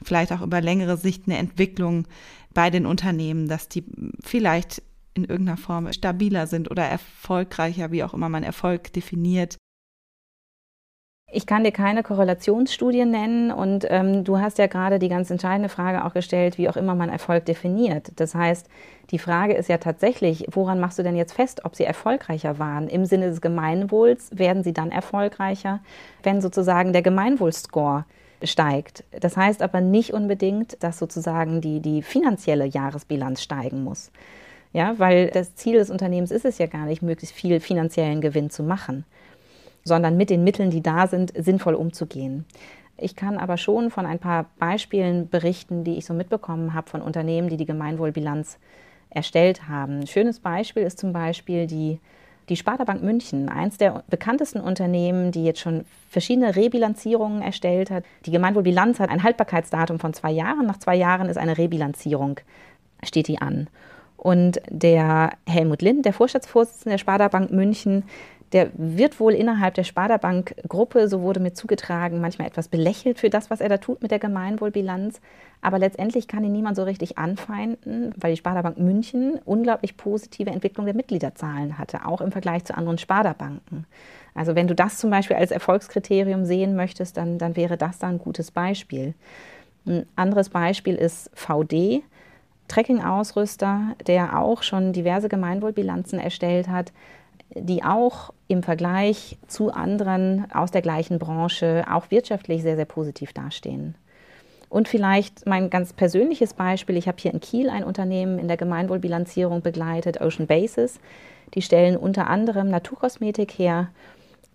vielleicht auch über längere Sicht eine Entwicklung bei den Unternehmen, dass die vielleicht in irgendeiner Form stabiler sind oder erfolgreicher, wie auch immer man Erfolg definiert. Ich kann dir keine Korrelationsstudien nennen und ähm, du hast ja gerade die ganz entscheidende Frage auch gestellt, wie auch immer man Erfolg definiert. Das heißt, die Frage ist ja tatsächlich, woran machst du denn jetzt fest, ob sie erfolgreicher waren? Im Sinne des Gemeinwohls werden sie dann erfolgreicher, wenn sozusagen der Gemeinwohlscore steigt. Das heißt aber nicht unbedingt, dass sozusagen die, die finanzielle Jahresbilanz steigen muss. Ja, weil das Ziel des Unternehmens ist es ja gar nicht, möglichst viel finanziellen Gewinn zu machen, sondern mit den Mitteln, die da sind, sinnvoll umzugehen. Ich kann aber schon von ein paar Beispielen berichten, die ich so mitbekommen habe von Unternehmen, die die Gemeinwohlbilanz erstellt haben. Ein schönes Beispiel ist zum Beispiel die die Sparda Bank München, eins der bekanntesten Unternehmen, die jetzt schon verschiedene Rebilanzierungen erstellt hat. Die Gemeinwohlbilanz hat ein Haltbarkeitsdatum von zwei Jahren. Nach zwei Jahren ist eine Rebilanzierung, steht die an. Und der Helmut Lind, der Vorstandsvorsitzende der Sparda Bank München, der wird wohl innerhalb der Sparda Bank Gruppe, so wurde mir zugetragen, manchmal etwas belächelt für das, was er da tut mit der Gemeinwohlbilanz. Aber letztendlich kann ihn niemand so richtig anfeinden, weil die Sparda Bank München unglaublich positive Entwicklung der Mitgliederzahlen hatte, auch im Vergleich zu anderen Sparda Banken. Also wenn du das zum Beispiel als Erfolgskriterium sehen möchtest, dann, dann wäre das da ein gutes Beispiel. Ein anderes Beispiel ist VD, Trekking-Ausrüster, der auch schon diverse Gemeinwohlbilanzen erstellt hat die auch im Vergleich zu anderen aus der gleichen Branche auch wirtschaftlich sehr, sehr positiv dastehen. Und vielleicht mein ganz persönliches Beispiel, ich habe hier in Kiel ein Unternehmen in der Gemeinwohlbilanzierung begleitet, Ocean Basis. Die stellen unter anderem Naturkosmetik her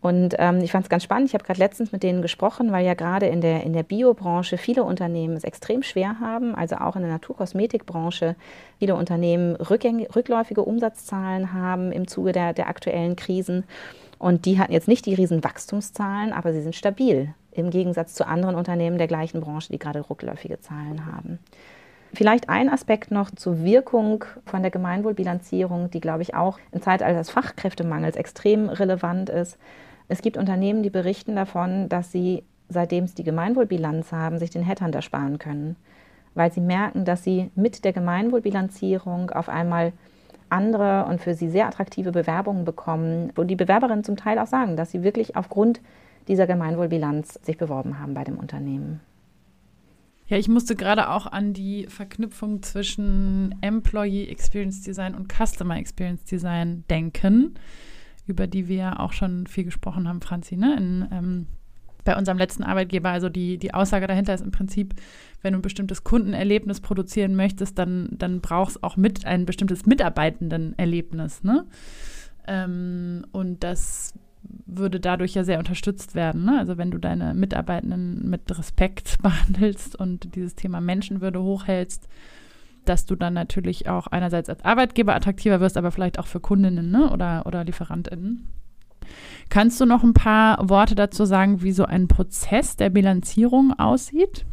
Und ähm, ich fand es ganz spannend. Ich habe gerade letztens mit denen gesprochen, weil ja gerade in der, in der Biobranche viele Unternehmen es extrem schwer haben, also auch in der Naturkosmetikbranche viele Unternehmen rückläufige Umsatzzahlen haben im Zuge der, der aktuellen Krisen. Und die hatten jetzt nicht die riesen Wachstumszahlen, aber sie sind stabil im Gegensatz zu anderen Unternehmen der gleichen Branche, die gerade rückläufige Zahlen haben. Vielleicht ein Aspekt noch zur Wirkung von der Gemeinwohlbilanzierung, die, glaube ich, auch im Zeitalter des Fachkräftemangels extrem relevant ist. Es gibt Unternehmen, die berichten davon, dass sie, seitdem sie die Gemeinwohlbilanz haben, sich den Headhunter sparen können, weil sie merken, dass sie mit der Gemeinwohlbilanzierung auf einmal andere und für sie sehr attraktive Bewerbungen bekommen, wo die Bewerberinnen zum Teil auch sagen, dass sie wirklich aufgrund dieser Gemeinwohlbilanz sich beworben haben bei dem Unternehmen. Ja, ich musste gerade auch an die Verknüpfung zwischen Employee Experience Design und Customer Experience Design denken, über die wir auch schon viel gesprochen haben, Franzi, ne? In, ähm, bei unserem letzten Arbeitgeber. Also die, die Aussage dahinter ist im Prinzip, wenn du ein bestimmtes Kundenerlebnis produzieren möchtest, dann, dann brauchst auch mit ein bestimmtes Mitarbeitendenerlebnis. Ne? Ähm, und das würde dadurch ja sehr unterstützt werden. Ne? Also wenn du deine Mitarbeitenden mit Respekt behandelst und dieses Thema Menschenwürde hochhältst, dass du dann natürlich auch einerseits als Arbeitgeber attraktiver wirst, aber vielleicht auch für Kundinnen ne? oder, oder LieferantInnen. Kannst du noch ein paar Worte dazu sagen, wie so ein Prozess der Bilanzierung aussieht?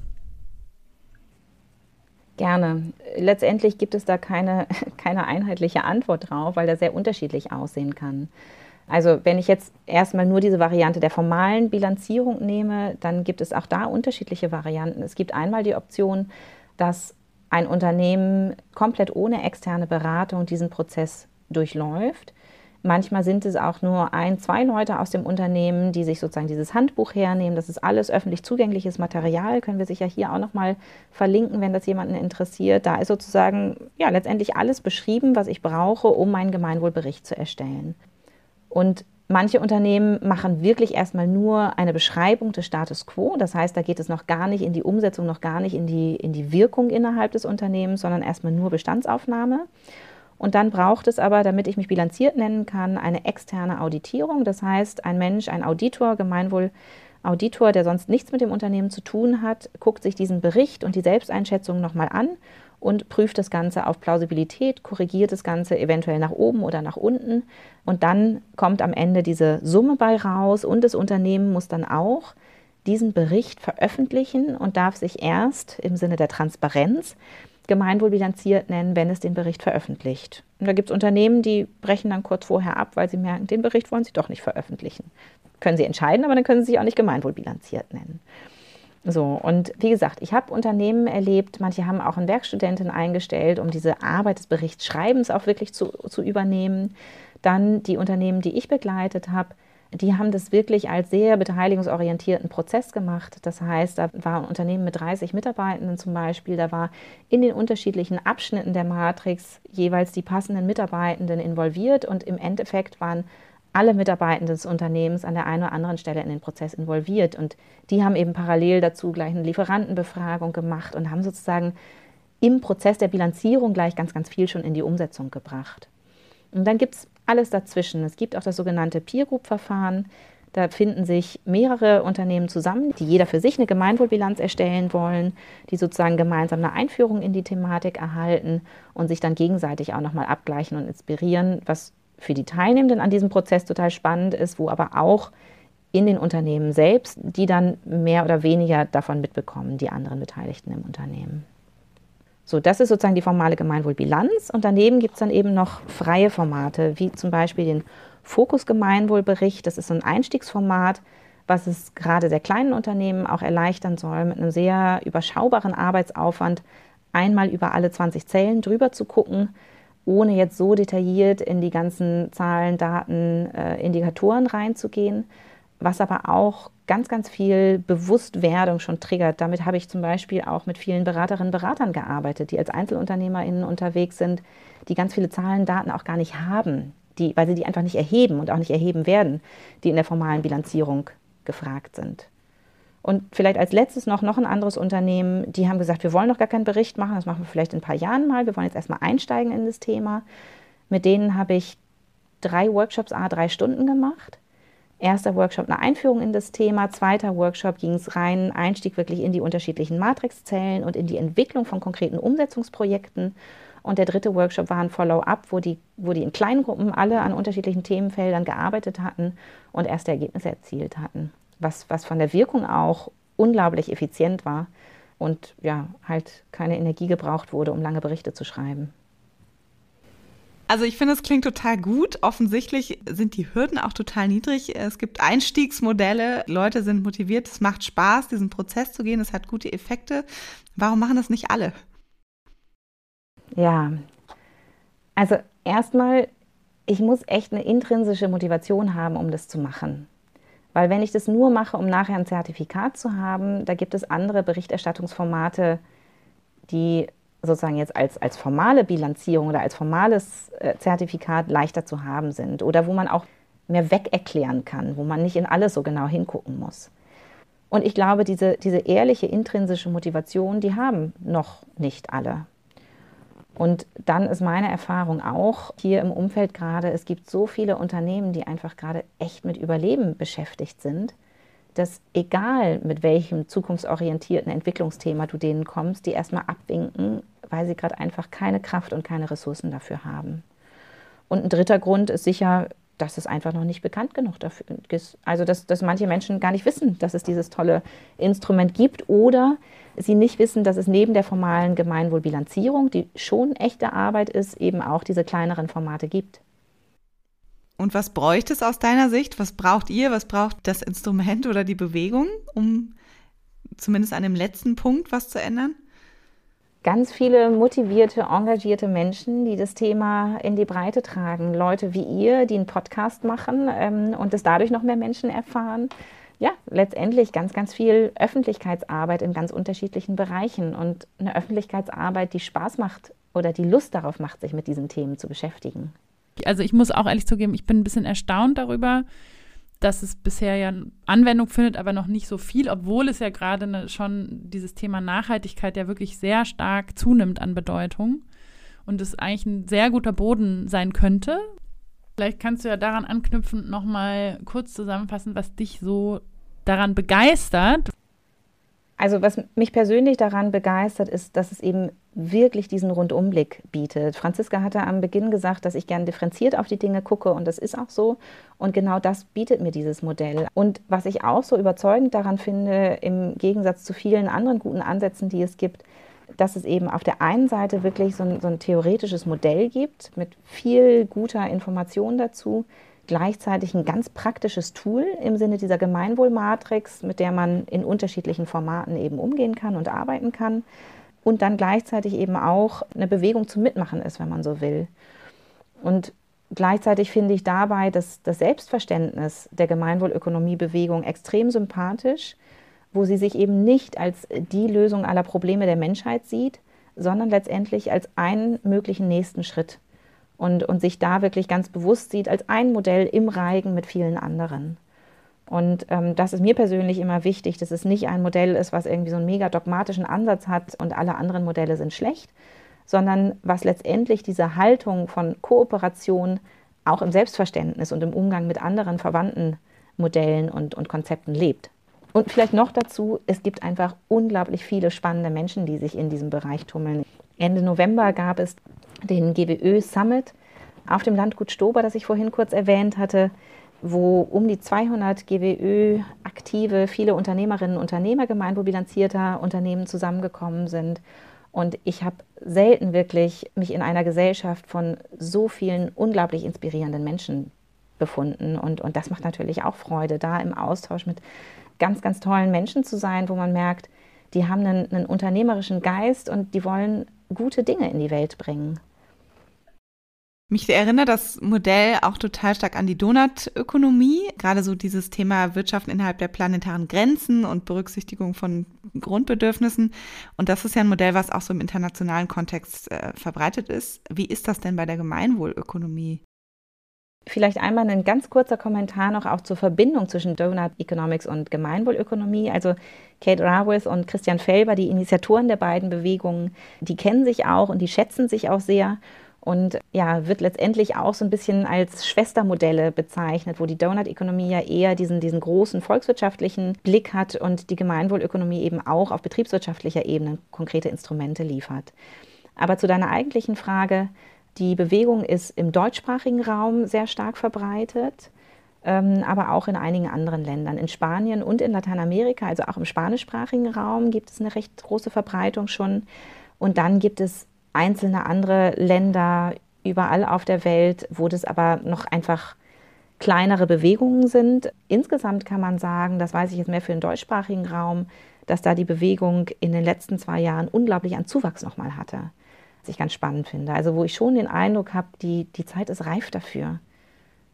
Gerne. Letztendlich gibt es da keine, keine einheitliche Antwort drauf, weil das sehr unterschiedlich aussehen kann. Also wenn ich jetzt erstmal nur diese Variante der formalen Bilanzierung nehme, dann gibt es auch da unterschiedliche Varianten. Es gibt einmal die Option, dass ein Unternehmen komplett ohne externe Beratung diesen Prozess durchläuft. Manchmal sind es auch nur ein, zwei Leute aus dem Unternehmen, die sich sozusagen dieses Handbuch hernehmen. Das ist alles öffentlich zugängliches Material, können wir sicher hier auch nochmal verlinken, wenn das jemanden interessiert. Da ist sozusagen ja letztendlich alles beschrieben, was ich brauche, um meinen Gemeinwohlbericht zu erstellen. Und manche Unternehmen machen wirklich erstmal nur eine Beschreibung des Status quo. Das heißt, da geht es noch gar nicht in die Umsetzung, noch gar nicht in die, in die Wirkung innerhalb des Unternehmens, sondern erstmal nur Bestandsaufnahme. Und dann braucht es aber, damit ich mich bilanziert nennen kann, eine externe Auditierung. Das heißt, ein Mensch, ein Auditor, Gemeinwohl Auditor, der sonst nichts mit dem Unternehmen zu tun hat, guckt sich diesen Bericht und die Selbsteinschätzung nochmal an und prüft das Ganze auf Plausibilität, korrigiert das Ganze eventuell nach oben oder nach unten. Und dann kommt am Ende diese Summe bei raus und das Unternehmen muss dann auch diesen Bericht veröffentlichen und darf sich erst im Sinne der Transparenz gemeinwohlbilanziert nennen, wenn es den Bericht veröffentlicht. Und da gibt es Unternehmen, die brechen dann kurz vorher ab, weil sie merken, den Bericht wollen sie doch nicht veröffentlichen. Können sie entscheiden, aber dann können sie sich auch nicht gemeinwohlbilanziert nennen. So, und wie gesagt, ich habe Unternehmen erlebt, manche haben auch eine Werkstudentin eingestellt, um diese Arbeit des Berichtsschreibens auch wirklich zu, zu übernehmen. Dann die Unternehmen, die ich begleitet habe, die haben das wirklich als sehr beteiligungsorientierten Prozess gemacht. Das heißt, da war ein Unternehmen mit 30 Mitarbeitenden zum Beispiel, da war in den unterschiedlichen Abschnitten der Matrix jeweils die passenden Mitarbeitenden involviert und im Endeffekt waren alle Mitarbeitenden des Unternehmens an der einen oder anderen Stelle in den Prozess involviert. Und die haben eben parallel dazu gleich eine Lieferantenbefragung gemacht und haben sozusagen im Prozess der Bilanzierung gleich ganz, ganz viel schon in die Umsetzung gebracht. Und dann gibt es alles dazwischen. Es gibt auch das sogenannte Peer Group Verfahren. Da finden sich mehrere Unternehmen zusammen, die jeder für sich eine Gemeinwohlbilanz erstellen wollen, die sozusagen gemeinsam eine Einführung in die Thematik erhalten und sich dann gegenseitig auch nochmal abgleichen und inspirieren, was für die Teilnehmenden an diesem Prozess total spannend ist, wo aber auch in den Unternehmen selbst, die dann mehr oder weniger davon mitbekommen, die anderen Beteiligten im Unternehmen. So, das ist sozusagen die formale Gemeinwohlbilanz und daneben gibt es dann eben noch freie Formate, wie zum Beispiel den Fokus Gemeinwohlbericht. Das ist so ein Einstiegsformat, was es gerade der kleinen Unternehmen auch erleichtern soll, mit einem sehr überschaubaren Arbeitsaufwand einmal über alle 20 Zellen drüber zu gucken, ohne jetzt so detailliert in die ganzen Zahlen, Daten, äh, Indikatoren reinzugehen, was aber auch ganz, ganz viel Bewusstwerdung schon triggert. Damit habe ich zum Beispiel auch mit vielen Beraterinnen und Beratern gearbeitet, die als EinzelunternehmerInnen unterwegs sind, die ganz viele Zahlen, Daten auch gar nicht haben, die, weil sie die einfach nicht erheben und auch nicht erheben werden, die in der formalen Bilanzierung gefragt sind. Und vielleicht als letztes noch, noch ein anderes Unternehmen, die haben gesagt, wir wollen noch gar keinen Bericht machen, das machen wir vielleicht in ein paar Jahren mal. Wir wollen jetzt erstmal einsteigen in das Thema. Mit denen habe ich drei Workshops, a drei Stunden gemacht. Erster Workshop eine Einführung in das Thema, zweiter Workshop ging es rein, Einstieg wirklich in die unterschiedlichen Matrixzellen und in die Entwicklung von konkreten Umsetzungsprojekten. Und der dritte Workshop war ein Follow-up, wo die, wo die in kleinen Gruppen alle an unterschiedlichen Themenfeldern gearbeitet hatten und erste Ergebnisse erzielt hatten. Was, was von der Wirkung auch unglaublich effizient war und ja, halt keine Energie gebraucht wurde, um lange Berichte zu schreiben. Also ich finde, es klingt total gut. Offensichtlich sind die Hürden auch total niedrig. Es gibt Einstiegsmodelle, Leute sind motiviert, es macht Spaß, diesen Prozess zu gehen, es hat gute Effekte. Warum machen das nicht alle? Ja, also erstmal, ich muss echt eine intrinsische Motivation haben, um das zu machen. Weil wenn ich das nur mache, um nachher ein Zertifikat zu haben, da gibt es andere Berichterstattungsformate, die sozusagen jetzt als, als formale Bilanzierung oder als formales äh, Zertifikat leichter zu haben sind oder wo man auch mehr wegerklären kann, wo man nicht in alles so genau hingucken muss. Und ich glaube, diese, diese ehrliche intrinsische Motivation, die haben noch nicht alle. Und dann ist meine Erfahrung auch hier im Umfeld gerade, es gibt so viele Unternehmen, die einfach gerade echt mit Überleben beschäftigt sind, dass egal mit welchem zukunftsorientierten Entwicklungsthema du denen kommst, die erstmal abwinken, weil sie gerade einfach keine Kraft und keine Ressourcen dafür haben. Und ein dritter Grund ist sicher, dass es einfach noch nicht bekannt genug dafür ist. Also, dass, dass manche Menschen gar nicht wissen, dass es dieses tolle Instrument gibt oder sie nicht wissen, dass es neben der formalen Gemeinwohlbilanzierung, die schon echte Arbeit ist, eben auch diese kleineren Formate gibt. Und was bräuchte es aus deiner Sicht? Was braucht ihr? Was braucht das Instrument oder die Bewegung, um zumindest an dem letzten Punkt was zu ändern? Ganz viele motivierte, engagierte Menschen, die das Thema in die Breite tragen. Leute wie ihr, die einen Podcast machen ähm, und es dadurch noch mehr Menschen erfahren. Ja, letztendlich ganz, ganz viel Öffentlichkeitsarbeit in ganz unterschiedlichen Bereichen und eine Öffentlichkeitsarbeit, die Spaß macht oder die Lust darauf macht, sich mit diesen Themen zu beschäftigen. Also ich muss auch ehrlich zugeben, ich bin ein bisschen erstaunt darüber, dass es bisher ja Anwendung findet, aber noch nicht so viel, obwohl es ja gerade ne, schon dieses Thema Nachhaltigkeit ja wirklich sehr stark zunimmt an Bedeutung und es eigentlich ein sehr guter Boden sein könnte. Vielleicht kannst du ja daran anknüpfen, nochmal kurz zusammenfassen, was dich so daran begeistert. Also was mich persönlich daran begeistert, ist, dass es eben wirklich diesen Rundumblick bietet. Franziska hatte am Beginn gesagt, dass ich gerne differenziert auf die Dinge gucke und das ist auch so. Und genau das bietet mir dieses Modell. Und was ich auch so überzeugend daran finde, im Gegensatz zu vielen anderen guten Ansätzen, die es gibt, dass es eben auf der einen Seite wirklich so ein, so ein theoretisches Modell gibt mit viel guter Information dazu, gleichzeitig ein ganz praktisches Tool im Sinne dieser Gemeinwohlmatrix, mit der man in unterschiedlichen Formaten eben umgehen kann und arbeiten kann. Und dann gleichzeitig eben auch eine Bewegung zum Mitmachen ist, wenn man so will. Und gleichzeitig finde ich dabei das, das Selbstverständnis der Gemeinwohlökonomiebewegung extrem sympathisch, wo sie sich eben nicht als die Lösung aller Probleme der Menschheit sieht, sondern letztendlich als einen möglichen nächsten Schritt und, und sich da wirklich ganz bewusst sieht als ein Modell im Reigen mit vielen anderen. Und ähm, das ist mir persönlich immer wichtig, dass es nicht ein Modell ist, was irgendwie so einen mega dogmatischen Ansatz hat und alle anderen Modelle sind schlecht, sondern was letztendlich diese Haltung von Kooperation auch im Selbstverständnis und im Umgang mit anderen verwandten Modellen und, und Konzepten lebt. Und vielleicht noch dazu, es gibt einfach unglaublich viele spannende Menschen, die sich in diesem Bereich tummeln. Ende November gab es den GWÖ Summit auf dem Landgut Stober, das ich vorhin kurz erwähnt hatte, wo um die 200 GWÖ aktive, viele Unternehmerinnen und Unternehmer gemeinwohlbilanzierter Unternehmen zusammengekommen sind. Und ich habe selten wirklich mich in einer Gesellschaft von so vielen unglaublich inspirierenden Menschen befunden. Und, und das macht natürlich auch Freude, da im Austausch mit ganz, ganz tollen Menschen zu sein, wo man merkt, die haben einen, einen unternehmerischen Geist und die wollen gute Dinge in die Welt bringen. Mich erinnert das Modell auch total stark an die Donutökonomie, gerade so dieses Thema Wirtschaft innerhalb der planetaren Grenzen und Berücksichtigung von Grundbedürfnissen. Und das ist ja ein Modell, was auch so im internationalen Kontext äh, verbreitet ist. Wie ist das denn bei der Gemeinwohlökonomie? Vielleicht einmal ein ganz kurzer Kommentar noch auch zur Verbindung zwischen Donut Economics und Gemeinwohlökonomie. Also Kate Raworth und Christian Felber, die Initiatoren der beiden Bewegungen, die kennen sich auch und die schätzen sich auch sehr. Und ja, wird letztendlich auch so ein bisschen als Schwestermodelle bezeichnet, wo die Donut-Ökonomie ja eher diesen, diesen großen volkswirtschaftlichen Blick hat und die Gemeinwohlökonomie eben auch auf betriebswirtschaftlicher Ebene konkrete Instrumente liefert. Aber zu deiner eigentlichen Frage, die Bewegung ist im deutschsprachigen Raum sehr stark verbreitet, ähm, aber auch in einigen anderen Ländern. In Spanien und in Lateinamerika, also auch im spanischsprachigen Raum, gibt es eine recht große Verbreitung schon. Und dann gibt es einzelne andere Länder überall auf der Welt, wo das aber noch einfach kleinere Bewegungen sind. Insgesamt kann man sagen, das weiß ich jetzt mehr für den deutschsprachigen Raum, dass da die Bewegung in den letzten zwei Jahren unglaublich an Zuwachs nochmal hatte was ich ganz spannend finde. Also wo ich schon den Eindruck habe, die, die Zeit ist reif dafür.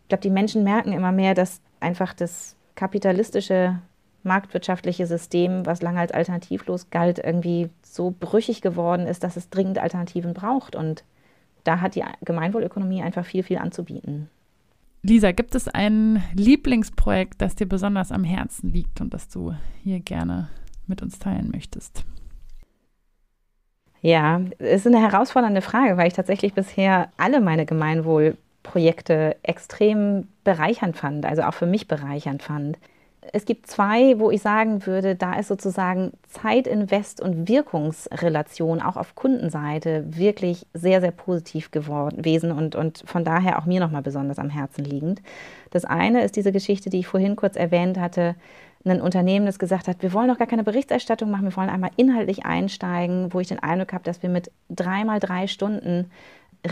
Ich glaube, die Menschen merken immer mehr, dass einfach das kapitalistische marktwirtschaftliche System, was lange als alternativlos galt, irgendwie so brüchig geworden ist, dass es dringend Alternativen braucht. Und da hat die Gemeinwohlökonomie einfach viel, viel anzubieten. Lisa, gibt es ein Lieblingsprojekt, das dir besonders am Herzen liegt und das du hier gerne mit uns teilen möchtest? Ja, es ist eine herausfordernde Frage, weil ich tatsächlich bisher alle meine Gemeinwohlprojekte extrem bereichernd fand, also auch für mich bereichernd fand. Es gibt zwei, wo ich sagen würde, da ist sozusagen Zeitinvest und Wirkungsrelation auch auf Kundenseite wirklich sehr, sehr positiv gewesen und, und von daher auch mir nochmal besonders am Herzen liegend. Das eine ist diese Geschichte, die ich vorhin kurz erwähnt hatte, ein Unternehmen, das gesagt hat, wir wollen noch gar keine Berichterstattung machen, wir wollen einmal inhaltlich einsteigen, wo ich den Eindruck habe, dass wir mit dreimal drei Stunden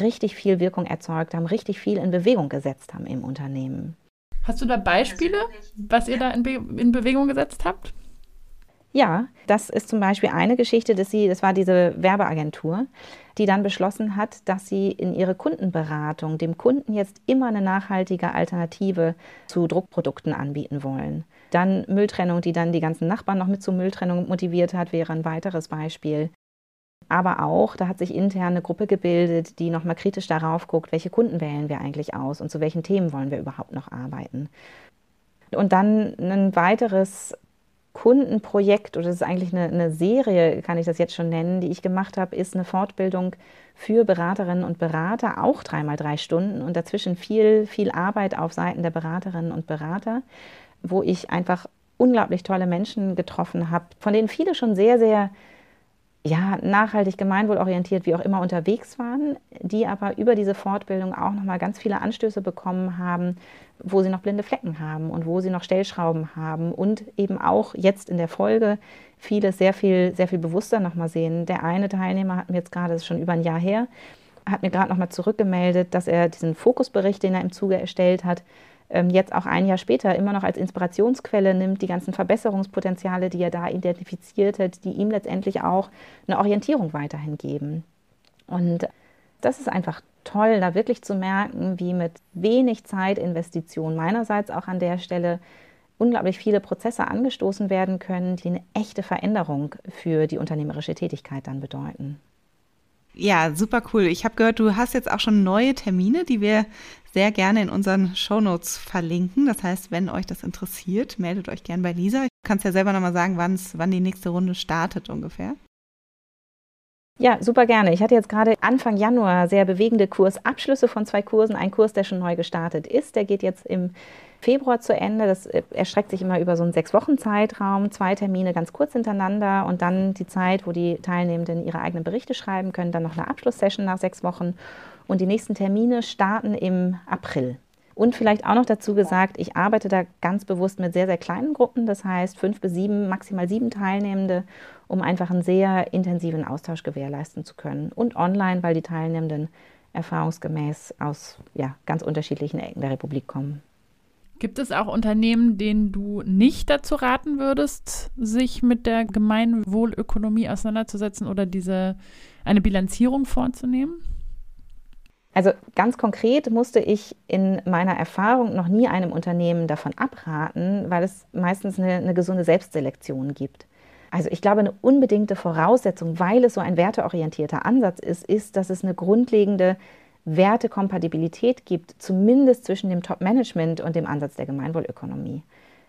richtig viel Wirkung erzeugt haben, richtig viel in Bewegung gesetzt haben im Unternehmen. Hast du da Beispiele, was ihr da in, Be in Bewegung gesetzt habt? Ja, das ist zum Beispiel eine Geschichte, dass sie, das war diese Werbeagentur, die dann beschlossen hat, dass sie in ihre Kundenberatung dem Kunden jetzt immer eine nachhaltige Alternative zu Druckprodukten anbieten wollen. Dann Mülltrennung, die dann die ganzen Nachbarn noch mit zur Mülltrennung motiviert hat, wäre ein weiteres Beispiel. Aber auch, da hat sich intern eine Gruppe gebildet, die nochmal kritisch darauf guckt, welche Kunden wählen wir eigentlich aus und zu welchen Themen wollen wir überhaupt noch arbeiten. Und dann ein weiteres Kundenprojekt oder das ist eigentlich eine, eine, Serie, kann ich das jetzt schon nennen, die ich gemacht habe, ist eine Fortbildung für Beraterinnen und Berater, auch dreimal drei Stunden und dazwischen viel, viel Arbeit auf Seiten der Beraterinnen und Berater wo ich einfach unglaublich tolle Menschen getroffen habe, von denen viele schon sehr, sehr ja, nachhaltig, gemeinwohlorientiert, wie auch immer unterwegs waren, die aber über diese Fortbildung auch nochmal ganz viele Anstöße bekommen haben, wo sie noch blinde Flecken haben und wo sie noch Stellschrauben haben und eben auch jetzt in der Folge vieles sehr viel, sehr viel bewusster nochmal sehen. Der eine Teilnehmer hat mir jetzt gerade, das ist schon über ein Jahr her, hat mir gerade nochmal zurückgemeldet, dass er diesen Fokusbericht, den er im Zuge erstellt hat, jetzt auch ein Jahr später immer noch als Inspirationsquelle nimmt, die ganzen Verbesserungspotenziale, die er da identifiziert hat, die ihm letztendlich auch eine Orientierung weiterhin geben. Und das ist einfach toll, da wirklich zu merken, wie mit wenig Zeitinvestition meinerseits auch an der Stelle unglaublich viele Prozesse angestoßen werden können, die eine echte Veränderung für die unternehmerische Tätigkeit dann bedeuten. Ja, super cool. Ich habe gehört, du hast jetzt auch schon neue Termine, die wir sehr gerne in unseren Shownotes verlinken. Das heißt, wenn euch das interessiert, meldet euch gern bei Lisa. Du kannst ja selber nochmal sagen, wann die nächste Runde startet ungefähr. Ja, super gerne. Ich hatte jetzt gerade Anfang Januar sehr bewegende Kursabschlüsse von zwei Kursen. Ein Kurs, der schon neu gestartet ist, der geht jetzt im Februar zu Ende. Das äh, erstreckt sich immer über so einen sechs Wochen Zeitraum, zwei Termine ganz kurz hintereinander und dann die Zeit, wo die Teilnehmenden ihre eigenen Berichte schreiben können, dann noch eine Abschlusssession nach sechs Wochen. Und die nächsten Termine starten im April. Und vielleicht auch noch dazu gesagt, ich arbeite da ganz bewusst mit sehr, sehr kleinen Gruppen, das heißt fünf bis sieben, maximal sieben Teilnehmende, um einfach einen sehr intensiven Austausch gewährleisten zu können. Und online, weil die Teilnehmenden erfahrungsgemäß aus ja, ganz unterschiedlichen Ecken der Republik kommen. Gibt es auch Unternehmen, denen du nicht dazu raten würdest, sich mit der Gemeinwohlökonomie auseinanderzusetzen oder diese eine Bilanzierung vorzunehmen? Also ganz konkret musste ich in meiner Erfahrung noch nie einem Unternehmen davon abraten, weil es meistens eine, eine gesunde Selbstselektion gibt. Also ich glaube, eine unbedingte Voraussetzung, weil es so ein werteorientierter Ansatz ist, ist, dass es eine grundlegende Wertekompatibilität gibt, zumindest zwischen dem Top-Management und dem Ansatz der Gemeinwohlökonomie.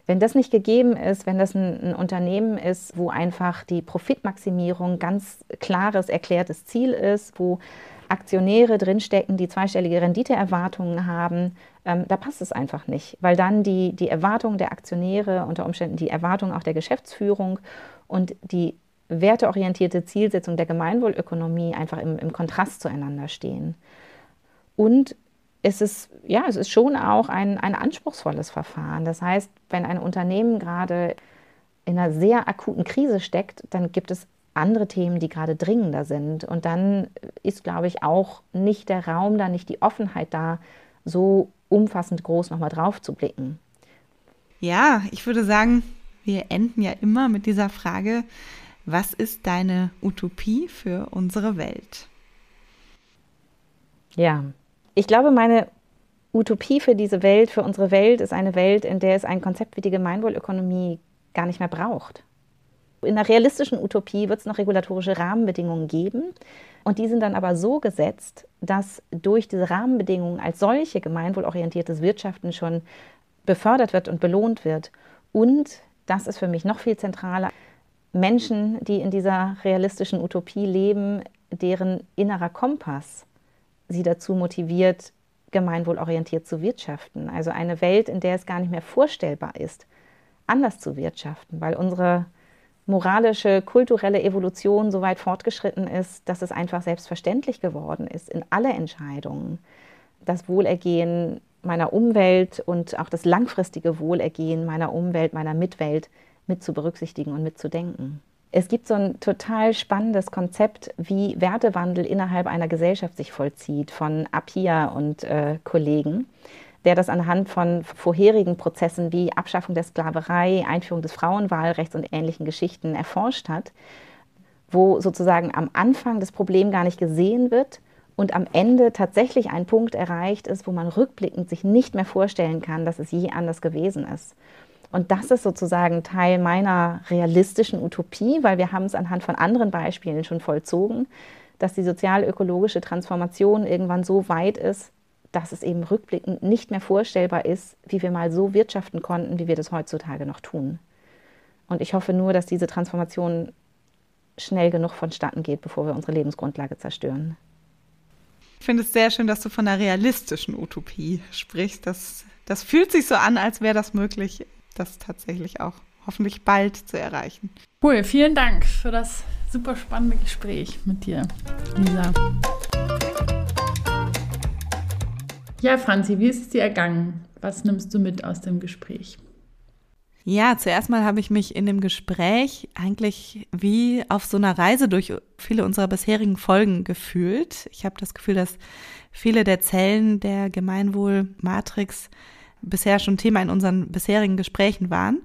Wenn das nicht gegeben ist, wenn das ein, ein, Unternehmen ist, wo einfach die Profitmaximierung ganz klares, erklärtes Ziel ist, wo Aktionäre drinstecken, die zweistellige Renditeerwartungen haben, ähm, da passt es einfach nicht, weil dann die, die Erwartungen der Aktionäre, unter Umständen die Erwartungen auch der Geschäftsführung und die werteorientierte Zielsetzung der Gemeinwohlökonomie einfach im, im Kontrast zueinander stehen. Und es ist, ja, es ist schon auch ein, ein anspruchsvolles Verfahren. Das heißt, wenn ein Unternehmen gerade in einer sehr akuten Krise steckt, dann gibt es andere Themen, die gerade dringender sind. Und dann ist, glaube ich, auch nicht der Raum da, nicht die Offenheit da, so umfassend groß nochmal drauf zu blicken. Ja, ich würde sagen, wir enden ja immer mit dieser Frage, was ist deine Utopie für unsere Welt? Ja, ich glaube, meine Utopie für diese Welt, für unsere Welt, ist eine Welt, in der es ein Konzept wie die Gemeinwohlökonomie gar nicht mehr braucht. In einer realistischen Utopie wird es noch regulatorische Rahmenbedingungen geben. Und die sind dann aber so gesetzt, dass durch diese Rahmenbedingungen als solche gemeinwohlorientiertes Wirtschaften schon befördert wird und belohnt wird. Und, das ist für mich noch viel zentraler, Menschen, die in dieser realistischen Utopie leben, deren innerer Kompass sie dazu motiviert, gemeinwohlorientiert zu wirtschaften. Also eine Welt, in der es gar nicht mehr vorstellbar ist, anders zu wirtschaften, weil unsere moralische, kulturelle Evolution so weit fortgeschritten ist, dass es einfach selbstverständlich geworden ist in alle Entscheidungen. Das Wohlergehen meiner Umwelt und auch das langfristige Wohlergehen meiner Umwelt, meiner Mitwelt mit zu berücksichtigen und mitzudenken. Es gibt so ein total spannendes Konzept, wie Wertewandel innerhalb einer Gesellschaft sich vollzieht, von Apia und äh, Kollegen der das anhand von vorherigen Prozessen wie Abschaffung der Sklaverei, Einführung des Frauenwahlrechts und ähnlichen Geschichten erforscht hat, wo sozusagen am Anfang das Problem gar nicht gesehen wird und am Ende tatsächlich ein Punkt erreicht ist, wo man rückblickend sich nicht mehr vorstellen kann, dass es je anders gewesen ist. Und das ist sozusagen Teil meiner realistischen Utopie, weil wir haben es anhand von anderen Beispielen schon vollzogen, dass die sozial-ökologische Transformation irgendwann so weit ist, dass es eben rückblickend nicht mehr vorstellbar ist, wie wir mal so wirtschaften konnten, wie wir das heutzutage noch tun. Und ich hoffe nur, dass diese Transformation schnell genug vonstatten geht, bevor wir unsere Lebensgrundlage zerstören. Ich finde es sehr schön, dass du von einer realistischen Utopie sprichst. Das, das fühlt sich so an, als wäre das möglich, das tatsächlich auch hoffentlich bald zu erreichen. Cool, vielen Dank für das super spannende Gespräch mit dir, Lisa. Ja, Franzi, wie ist es dir ergangen? Was nimmst du mit aus dem Gespräch? Ja, zuerst mal habe ich mich in dem Gespräch eigentlich wie auf so einer Reise durch viele unserer bisherigen Folgen gefühlt. Ich habe das Gefühl, dass viele der Zellen der Gemeinwohlmatrix bisher schon Thema in unseren bisherigen Gesprächen waren.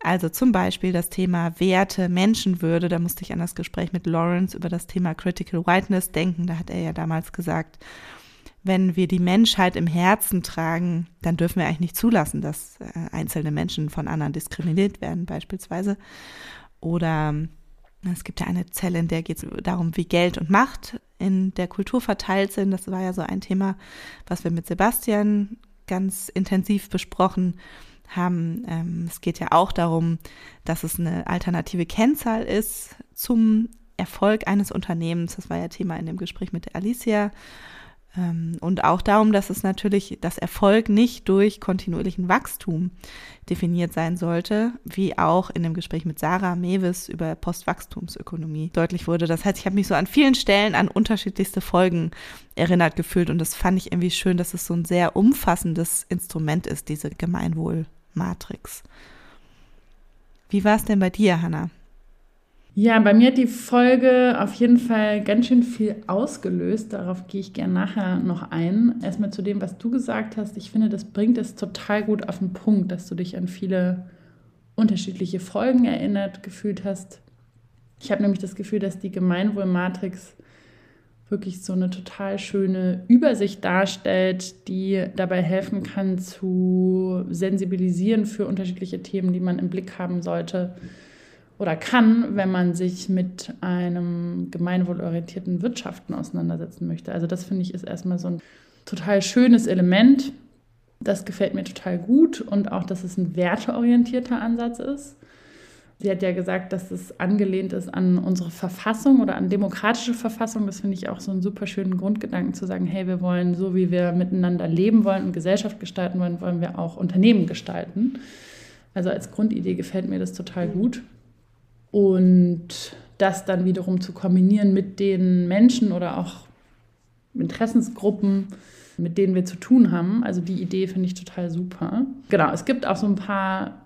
Also zum Beispiel das Thema Werte, Menschenwürde. Da musste ich an das Gespräch mit Lawrence über das Thema Critical Whiteness denken. Da hat er ja damals gesagt, wenn wir die Menschheit im Herzen tragen, dann dürfen wir eigentlich nicht zulassen, dass äh, einzelne Menschen von anderen diskriminiert werden, beispielsweise. Oder es gibt ja eine Zelle, in der geht es darum, wie Geld und Macht in der Kultur verteilt sind. Das war ja so ein Thema, was wir mit Sebastian ganz intensiv besprochen haben. Ähm, es geht ja auch darum, dass es eine alternative Kennzahl ist zum Erfolg eines Unternehmens. Das war ja Thema in dem Gespräch mit Alicia. Ähm, und auch darum, dass es natürlich das Erfolg nicht durch kontinuierlichen Wachstum definiert sein sollte, wie auch in dem Gespräch mit Sarah Mewes über Postwachstumsökonomie deutlich wurde. Das heißt, ich habe mich so an vielen Stellen an unterschiedlichste Folgen erinnert gefühlt und das fand ich irgendwie schön, dass es so ein sehr umfassendes Instrument ist, diese Gemeinwohlmatrix. Wie war es denn bei dir, Hannah? Ja, bei mir hat die Folge auf jeden Fall ganz schön viel ausgelöst. Darauf gehe ich gerne nachher noch ein. Erstmal zu dem, was du gesagt hast. Ich finde, das bringt es total gut auf den Punkt, dass du dich an viele unterschiedliche Folgen erinnert gefühlt hast. Ich habe nämlich das Gefühl, dass die Gemeinwohlmatrix wirklich so eine total schöne Übersicht darstellt, die dabei helfen kann zu sensibilisieren für unterschiedliche Themen, die man im Blick haben sollte oder kann, wenn man sich mit einem gemeinwohlorientierten Wirtschaften auseinandersetzen möchte. Also das finde ich ist erstmal so ein total schönes Element. Das gefällt mir total gut und auch, dass es ein werteorientierter Ansatz ist. Sie hat ja gesagt, dass es angelehnt ist an unsere Verfassung oder an demokratische Verfassung. Das finde ich auch so einen super schönen Grundgedanken zu sagen, hey, wir wollen, so wie wir miteinander leben wollen und Gesellschaft gestalten wollen, wollen wir auch Unternehmen gestalten. Also als Grundidee gefällt mir das total gut. Und das dann wiederum zu kombinieren mit den Menschen oder auch Interessensgruppen, mit denen wir zu tun haben. Also die Idee finde ich total super. Genau, es gibt auch so ein paar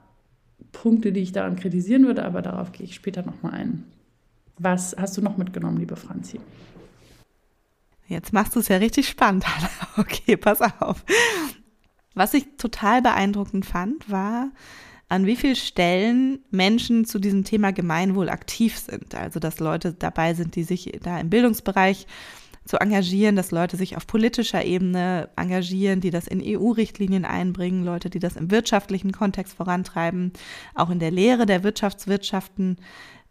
Punkte, die ich daran kritisieren würde, aber darauf gehe ich später nochmal ein. Was hast du noch mitgenommen, liebe Franzi? Jetzt machst du es ja richtig spannend. Okay, pass auf. Was ich total beeindruckend fand, war, an wie vielen Stellen Menschen zu diesem Thema Gemeinwohl aktiv sind. Also, dass Leute dabei sind, die sich da im Bildungsbereich zu engagieren, dass Leute sich auf politischer Ebene engagieren, die das in EU-Richtlinien einbringen, Leute, die das im wirtschaftlichen Kontext vorantreiben, auch in der Lehre der Wirtschaftswirtschaften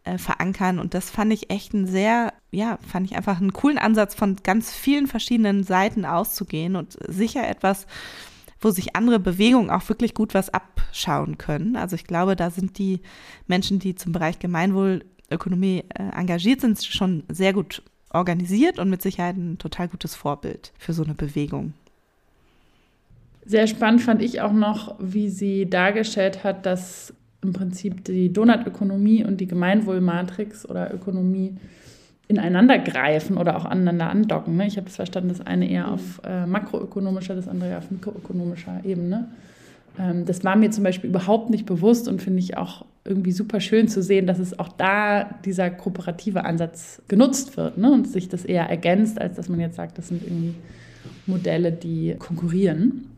äh, verankern. Und das fand ich echt ein sehr, ja, fand ich einfach einen coolen Ansatz, von ganz vielen verschiedenen Seiten auszugehen und sicher etwas, wo sich andere Bewegungen auch wirklich gut was abschauen können. Also ich glaube, da sind die Menschen, die zum Bereich Gemeinwohlökonomie äh, engagiert sind, schon sehr gut organisiert und mit Sicherheit ein total gutes Vorbild für so eine Bewegung. Sehr spannend fand ich auch noch, wie sie dargestellt hat, dass im Prinzip die Donutökonomie und die Gemeinwohlmatrix oder Ökonomie ineinander greifen oder auch aneinander andocken. Ne? Ich habe es verstanden, das eine eher auf äh, makroökonomischer, das andere auf mikroökonomischer Ebene. Ähm, das war mir zum Beispiel überhaupt nicht bewusst und finde ich auch irgendwie super schön zu sehen, dass es auch da dieser kooperative Ansatz genutzt wird ne? und sich das eher ergänzt, als dass man jetzt sagt, das sind irgendwie Modelle, die konkurrieren.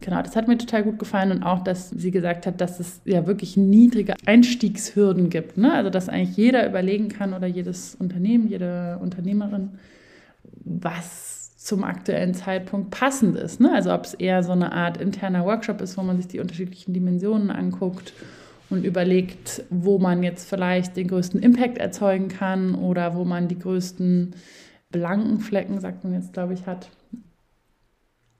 Genau, das hat mir total gut gefallen und auch, dass sie gesagt hat, dass es ja wirklich niedrige Einstiegshürden gibt. Ne? Also, dass eigentlich jeder überlegen kann oder jedes Unternehmen, jede Unternehmerin, was zum aktuellen Zeitpunkt passend ist. Ne? Also, ob es eher so eine Art interner Workshop ist, wo man sich die unterschiedlichen Dimensionen anguckt und überlegt, wo man jetzt vielleicht den größten Impact erzeugen kann oder wo man die größten blanken Flecken, sagt man jetzt, glaube ich, hat.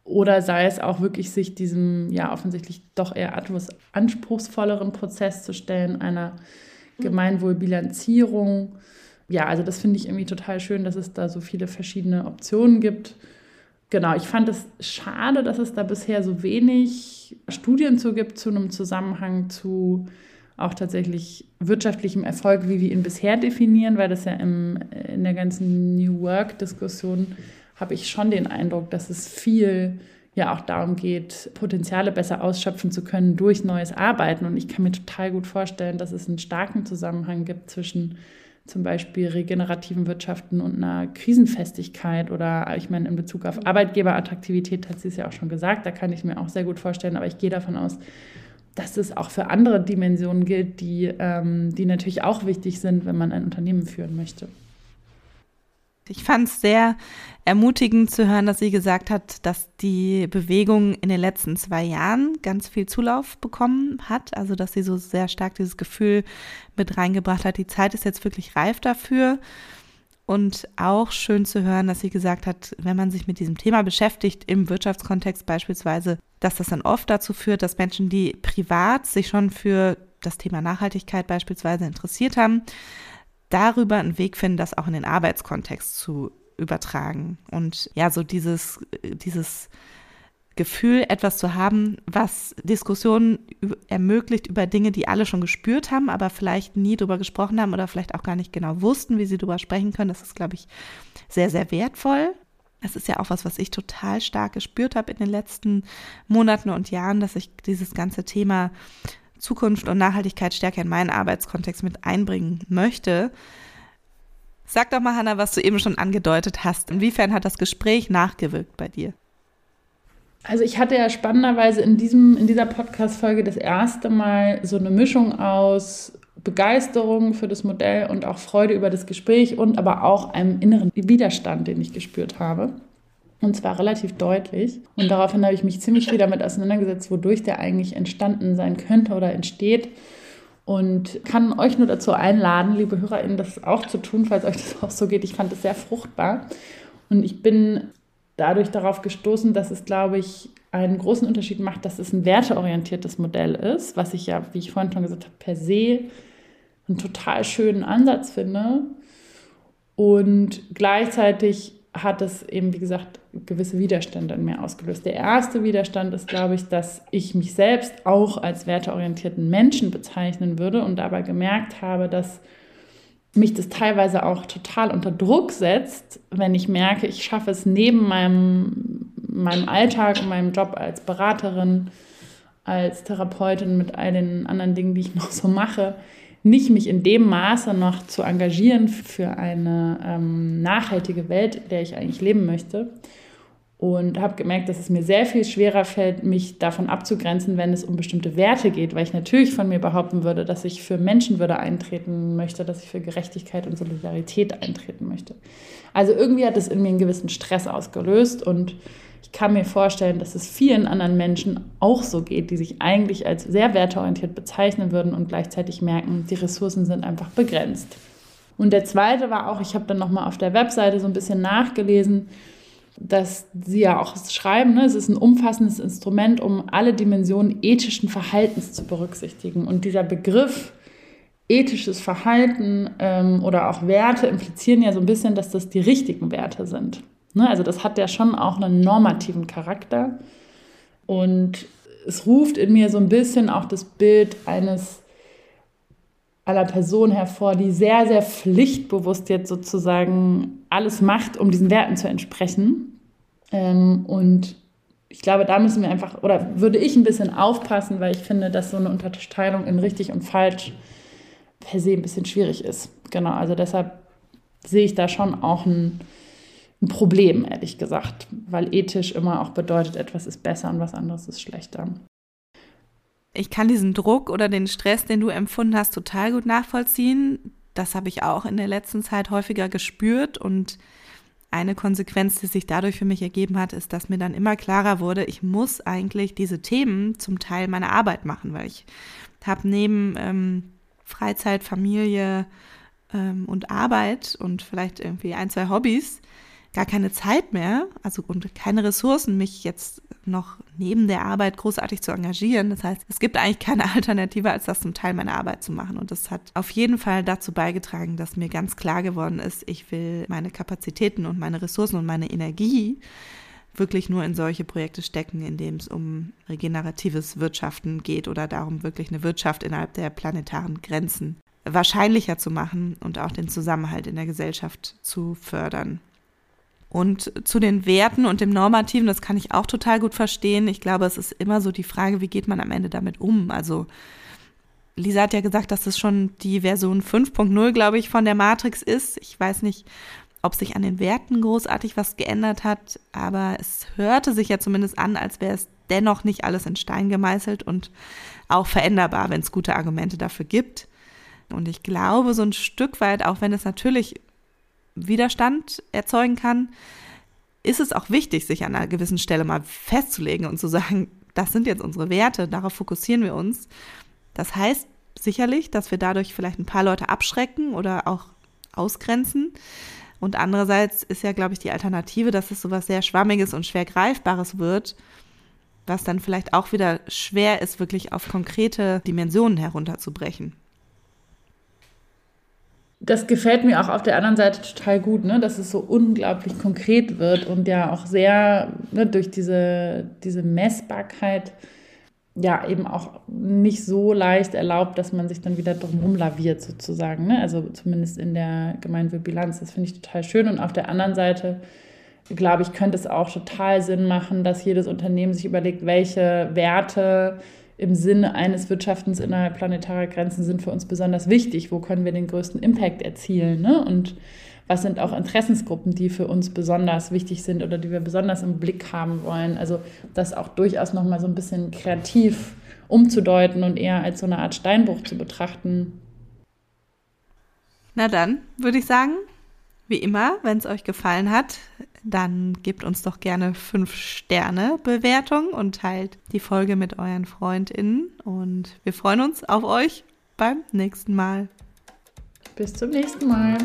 Oder sei es auch wirklich, sich diesem ja offensichtlich doch eher etwas anspruchsvolleren Prozess zu stellen, einer Gemeinwohlbilanzierung. Ja, also das finde ich irgendwie total schön, dass es da so viele verschiedene Optionen gibt. Genau, ich fand es schade, dass es da bisher so wenig Studien zu gibt zu einem Zusammenhang zu auch tatsächlich wirtschaftlichem Erfolg, wie wir ihn bisher definieren, weil das ja im, in der ganzen New Work-Diskussion habe ich schon den Eindruck, dass es viel ja auch darum geht, Potenziale besser ausschöpfen zu können durch neues Arbeiten. Und ich kann mir total gut vorstellen, dass es einen starken Zusammenhang gibt zwischen zum Beispiel regenerativen Wirtschaften und einer Krisenfestigkeit oder ich meine in Bezug auf Arbeitgeberattraktivität hat sie es ja auch schon gesagt, da kann ich mir auch sehr gut vorstellen, aber ich gehe davon aus, dass es auch für andere Dimensionen gilt, die, ähm, die natürlich auch wichtig sind, wenn man ein Unternehmen führen möchte. Ich fand es sehr ermutigend zu hören, dass sie gesagt hat, dass die Bewegung in den letzten zwei Jahren ganz viel Zulauf bekommen hat. Also, dass sie so sehr stark dieses Gefühl mit reingebracht hat, die Zeit ist jetzt wirklich reif dafür. Und auch schön zu hören, dass sie gesagt hat, wenn man sich mit diesem Thema beschäftigt, im Wirtschaftskontext beispielsweise, dass das dann oft dazu führt, dass Menschen, die privat sich schon für das Thema Nachhaltigkeit beispielsweise interessiert haben, darüber einen Weg finden, das auch in den Arbeitskontext zu übertragen. Und ja, so dieses, dieses Gefühl, etwas zu haben, was Diskussionen ermöglicht über Dinge, die alle schon gespürt haben, aber vielleicht nie drüber gesprochen haben oder vielleicht auch gar nicht genau wussten, wie sie drüber sprechen können. Das ist, glaube ich, sehr, sehr wertvoll. Das ist ja auch was, was ich total stark gespürt habe in den letzten Monaten und Jahren, dass ich dieses ganze Thema Zukunft und Nachhaltigkeit stärker in meinen Arbeitskontext mit einbringen möchte. Sag doch mal, Hanna, was du eben schon angedeutet hast. Inwiefern hat das Gespräch nachgewirkt bei dir? Also ich hatte ja spannenderweise in, diesem, in dieser Podcast-Folge das erste Mal so eine Mischung aus Begeisterung für das Modell und auch Freude über das Gespräch und aber auch einem inneren Widerstand, den ich gespürt habe. Und zwar relativ deutlich. Und daraufhin habe ich mich ziemlich viel damit auseinandergesetzt, wodurch der eigentlich entstanden sein könnte oder entsteht. Und kann euch nur dazu einladen, liebe HörerInnen, das auch zu tun, falls euch das auch so geht. Ich fand es sehr fruchtbar. Und ich bin dadurch darauf gestoßen, dass es, glaube ich, einen großen Unterschied macht, dass es ein werteorientiertes Modell ist, was ich ja, wie ich vorhin schon gesagt habe, per se einen total schönen Ansatz finde. Und gleichzeitig hat es eben, wie gesagt, gewisse Widerstände in mir ausgelöst. Der erste Widerstand ist, glaube ich, dass ich mich selbst auch als werteorientierten Menschen bezeichnen würde und dabei gemerkt habe, dass mich das teilweise auch total unter Druck setzt, wenn ich merke, ich schaffe es neben meinem, meinem Alltag meinem Job als Beraterin, als Therapeutin mit all den anderen Dingen, die ich noch so mache, nicht mich in dem Maße noch zu engagieren für eine ähm, nachhaltige Welt, in der ich eigentlich leben möchte. Und habe gemerkt, dass es mir sehr viel schwerer fällt, mich davon abzugrenzen, wenn es um bestimmte Werte geht, weil ich natürlich von mir behaupten würde, dass ich für Menschenwürde eintreten möchte, dass ich für Gerechtigkeit und Solidarität eintreten möchte. Also irgendwie hat es in mir einen gewissen Stress ausgelöst und ich kann mir vorstellen, dass es vielen anderen Menschen auch so geht, die sich eigentlich als sehr werteorientiert bezeichnen würden und gleichzeitig merken, die Ressourcen sind einfach begrenzt. Und der zweite war auch, ich habe dann nochmal auf der Webseite so ein bisschen nachgelesen, dass sie ja auch schreiben, ne, es ist ein umfassendes Instrument, um alle Dimensionen ethischen Verhaltens zu berücksichtigen. Und dieser Begriff ethisches Verhalten ähm, oder auch Werte implizieren ja so ein bisschen, dass das die richtigen Werte sind. Ne? Also das hat ja schon auch einen normativen Charakter. Und es ruft in mir so ein bisschen auch das Bild eines einer Person hervor, die sehr, sehr pflichtbewusst jetzt sozusagen alles macht, um diesen Werten zu entsprechen. Ähm, und ich glaube, da müssen wir einfach, oder würde ich ein bisschen aufpassen, weil ich finde, dass so eine Unterteilung in richtig und falsch per se ein bisschen schwierig ist. Genau, also deshalb sehe ich da schon auch ein, ein Problem, ehrlich gesagt, weil ethisch immer auch bedeutet, etwas ist besser und was anderes ist schlechter. Ich kann diesen Druck oder den Stress, den du empfunden hast, total gut nachvollziehen. Das habe ich auch in der letzten Zeit häufiger gespürt und eine Konsequenz, die sich dadurch für mich ergeben hat, ist, dass mir dann immer klarer wurde, ich muss eigentlich diese Themen zum Teil meiner Arbeit machen, weil ich habe neben ähm, Freizeit, Familie ähm, und Arbeit und vielleicht irgendwie ein, zwei Hobbys gar keine Zeit mehr, also und keine Ressourcen, mich jetzt noch neben der Arbeit großartig zu engagieren. Das heißt, es gibt eigentlich keine Alternative, als das zum Teil meiner Arbeit zu machen. Und das hat auf jeden Fall dazu beigetragen, dass mir ganz klar geworden ist, ich will meine Kapazitäten und meine Ressourcen und meine Energie wirklich nur in solche Projekte stecken, in denen es um regeneratives Wirtschaften geht oder darum, wirklich eine Wirtschaft innerhalb der planetaren Grenzen wahrscheinlicher zu machen und auch den Zusammenhalt in der Gesellschaft zu fördern. Und zu den Werten und dem Normativen, das kann ich auch total gut verstehen. Ich glaube, es ist immer so die Frage, wie geht man am Ende damit um? Also Lisa hat ja gesagt, dass es schon die Version 5.0, glaube ich, von der Matrix ist. Ich weiß nicht, ob sich an den Werten großartig was geändert hat, aber es hörte sich ja zumindest an, als wäre es dennoch nicht alles in Stein gemeißelt und auch veränderbar, wenn es gute Argumente dafür gibt. Und ich glaube, so ein Stück weit, auch wenn es natürlich Widerstand erzeugen kann, ist es auch wichtig, sich an einer gewissen Stelle mal festzulegen und zu sagen, das sind jetzt unsere Werte, darauf fokussieren wir uns. Das heißt sicherlich, dass wir dadurch vielleicht ein paar Leute abschrecken oder auch ausgrenzen. Und andererseits ist ja, glaube ich, die Alternative, dass es sowas sehr Schwammiges und schwer Greifbares wird, was dann vielleicht auch wieder schwer ist, wirklich auf konkrete Dimensionen herunterzubrechen das gefällt mir auch auf der anderen Seite total gut, ne? dass es so unglaublich konkret wird und ja auch sehr ne, durch diese, diese Messbarkeit ja eben auch nicht so leicht erlaubt, dass man sich dann wieder drumherum laviert sozusagen. Ne? Also zumindest in der Gemeinwohlbilanz. Das finde ich total schön. Und auf der anderen Seite, glaube ich, könnte es auch total Sinn machen, dass jedes Unternehmen sich überlegt, welche Werte im Sinne eines Wirtschaftens innerhalb planetarer Grenzen sind für uns besonders wichtig. Wo können wir den größten Impact erzielen? Ne? Und was sind auch Interessensgruppen, die für uns besonders wichtig sind oder die wir besonders im Blick haben wollen? Also das auch durchaus nochmal so ein bisschen kreativ umzudeuten und eher als so eine Art Steinbruch zu betrachten. Na dann, würde ich sagen, wie immer, wenn es euch gefallen hat, dann gebt uns doch gerne 5 Sterne Bewertung und teilt die Folge mit euren FreundInnen. Und wir freuen uns auf euch beim nächsten Mal. Bis zum nächsten Mal.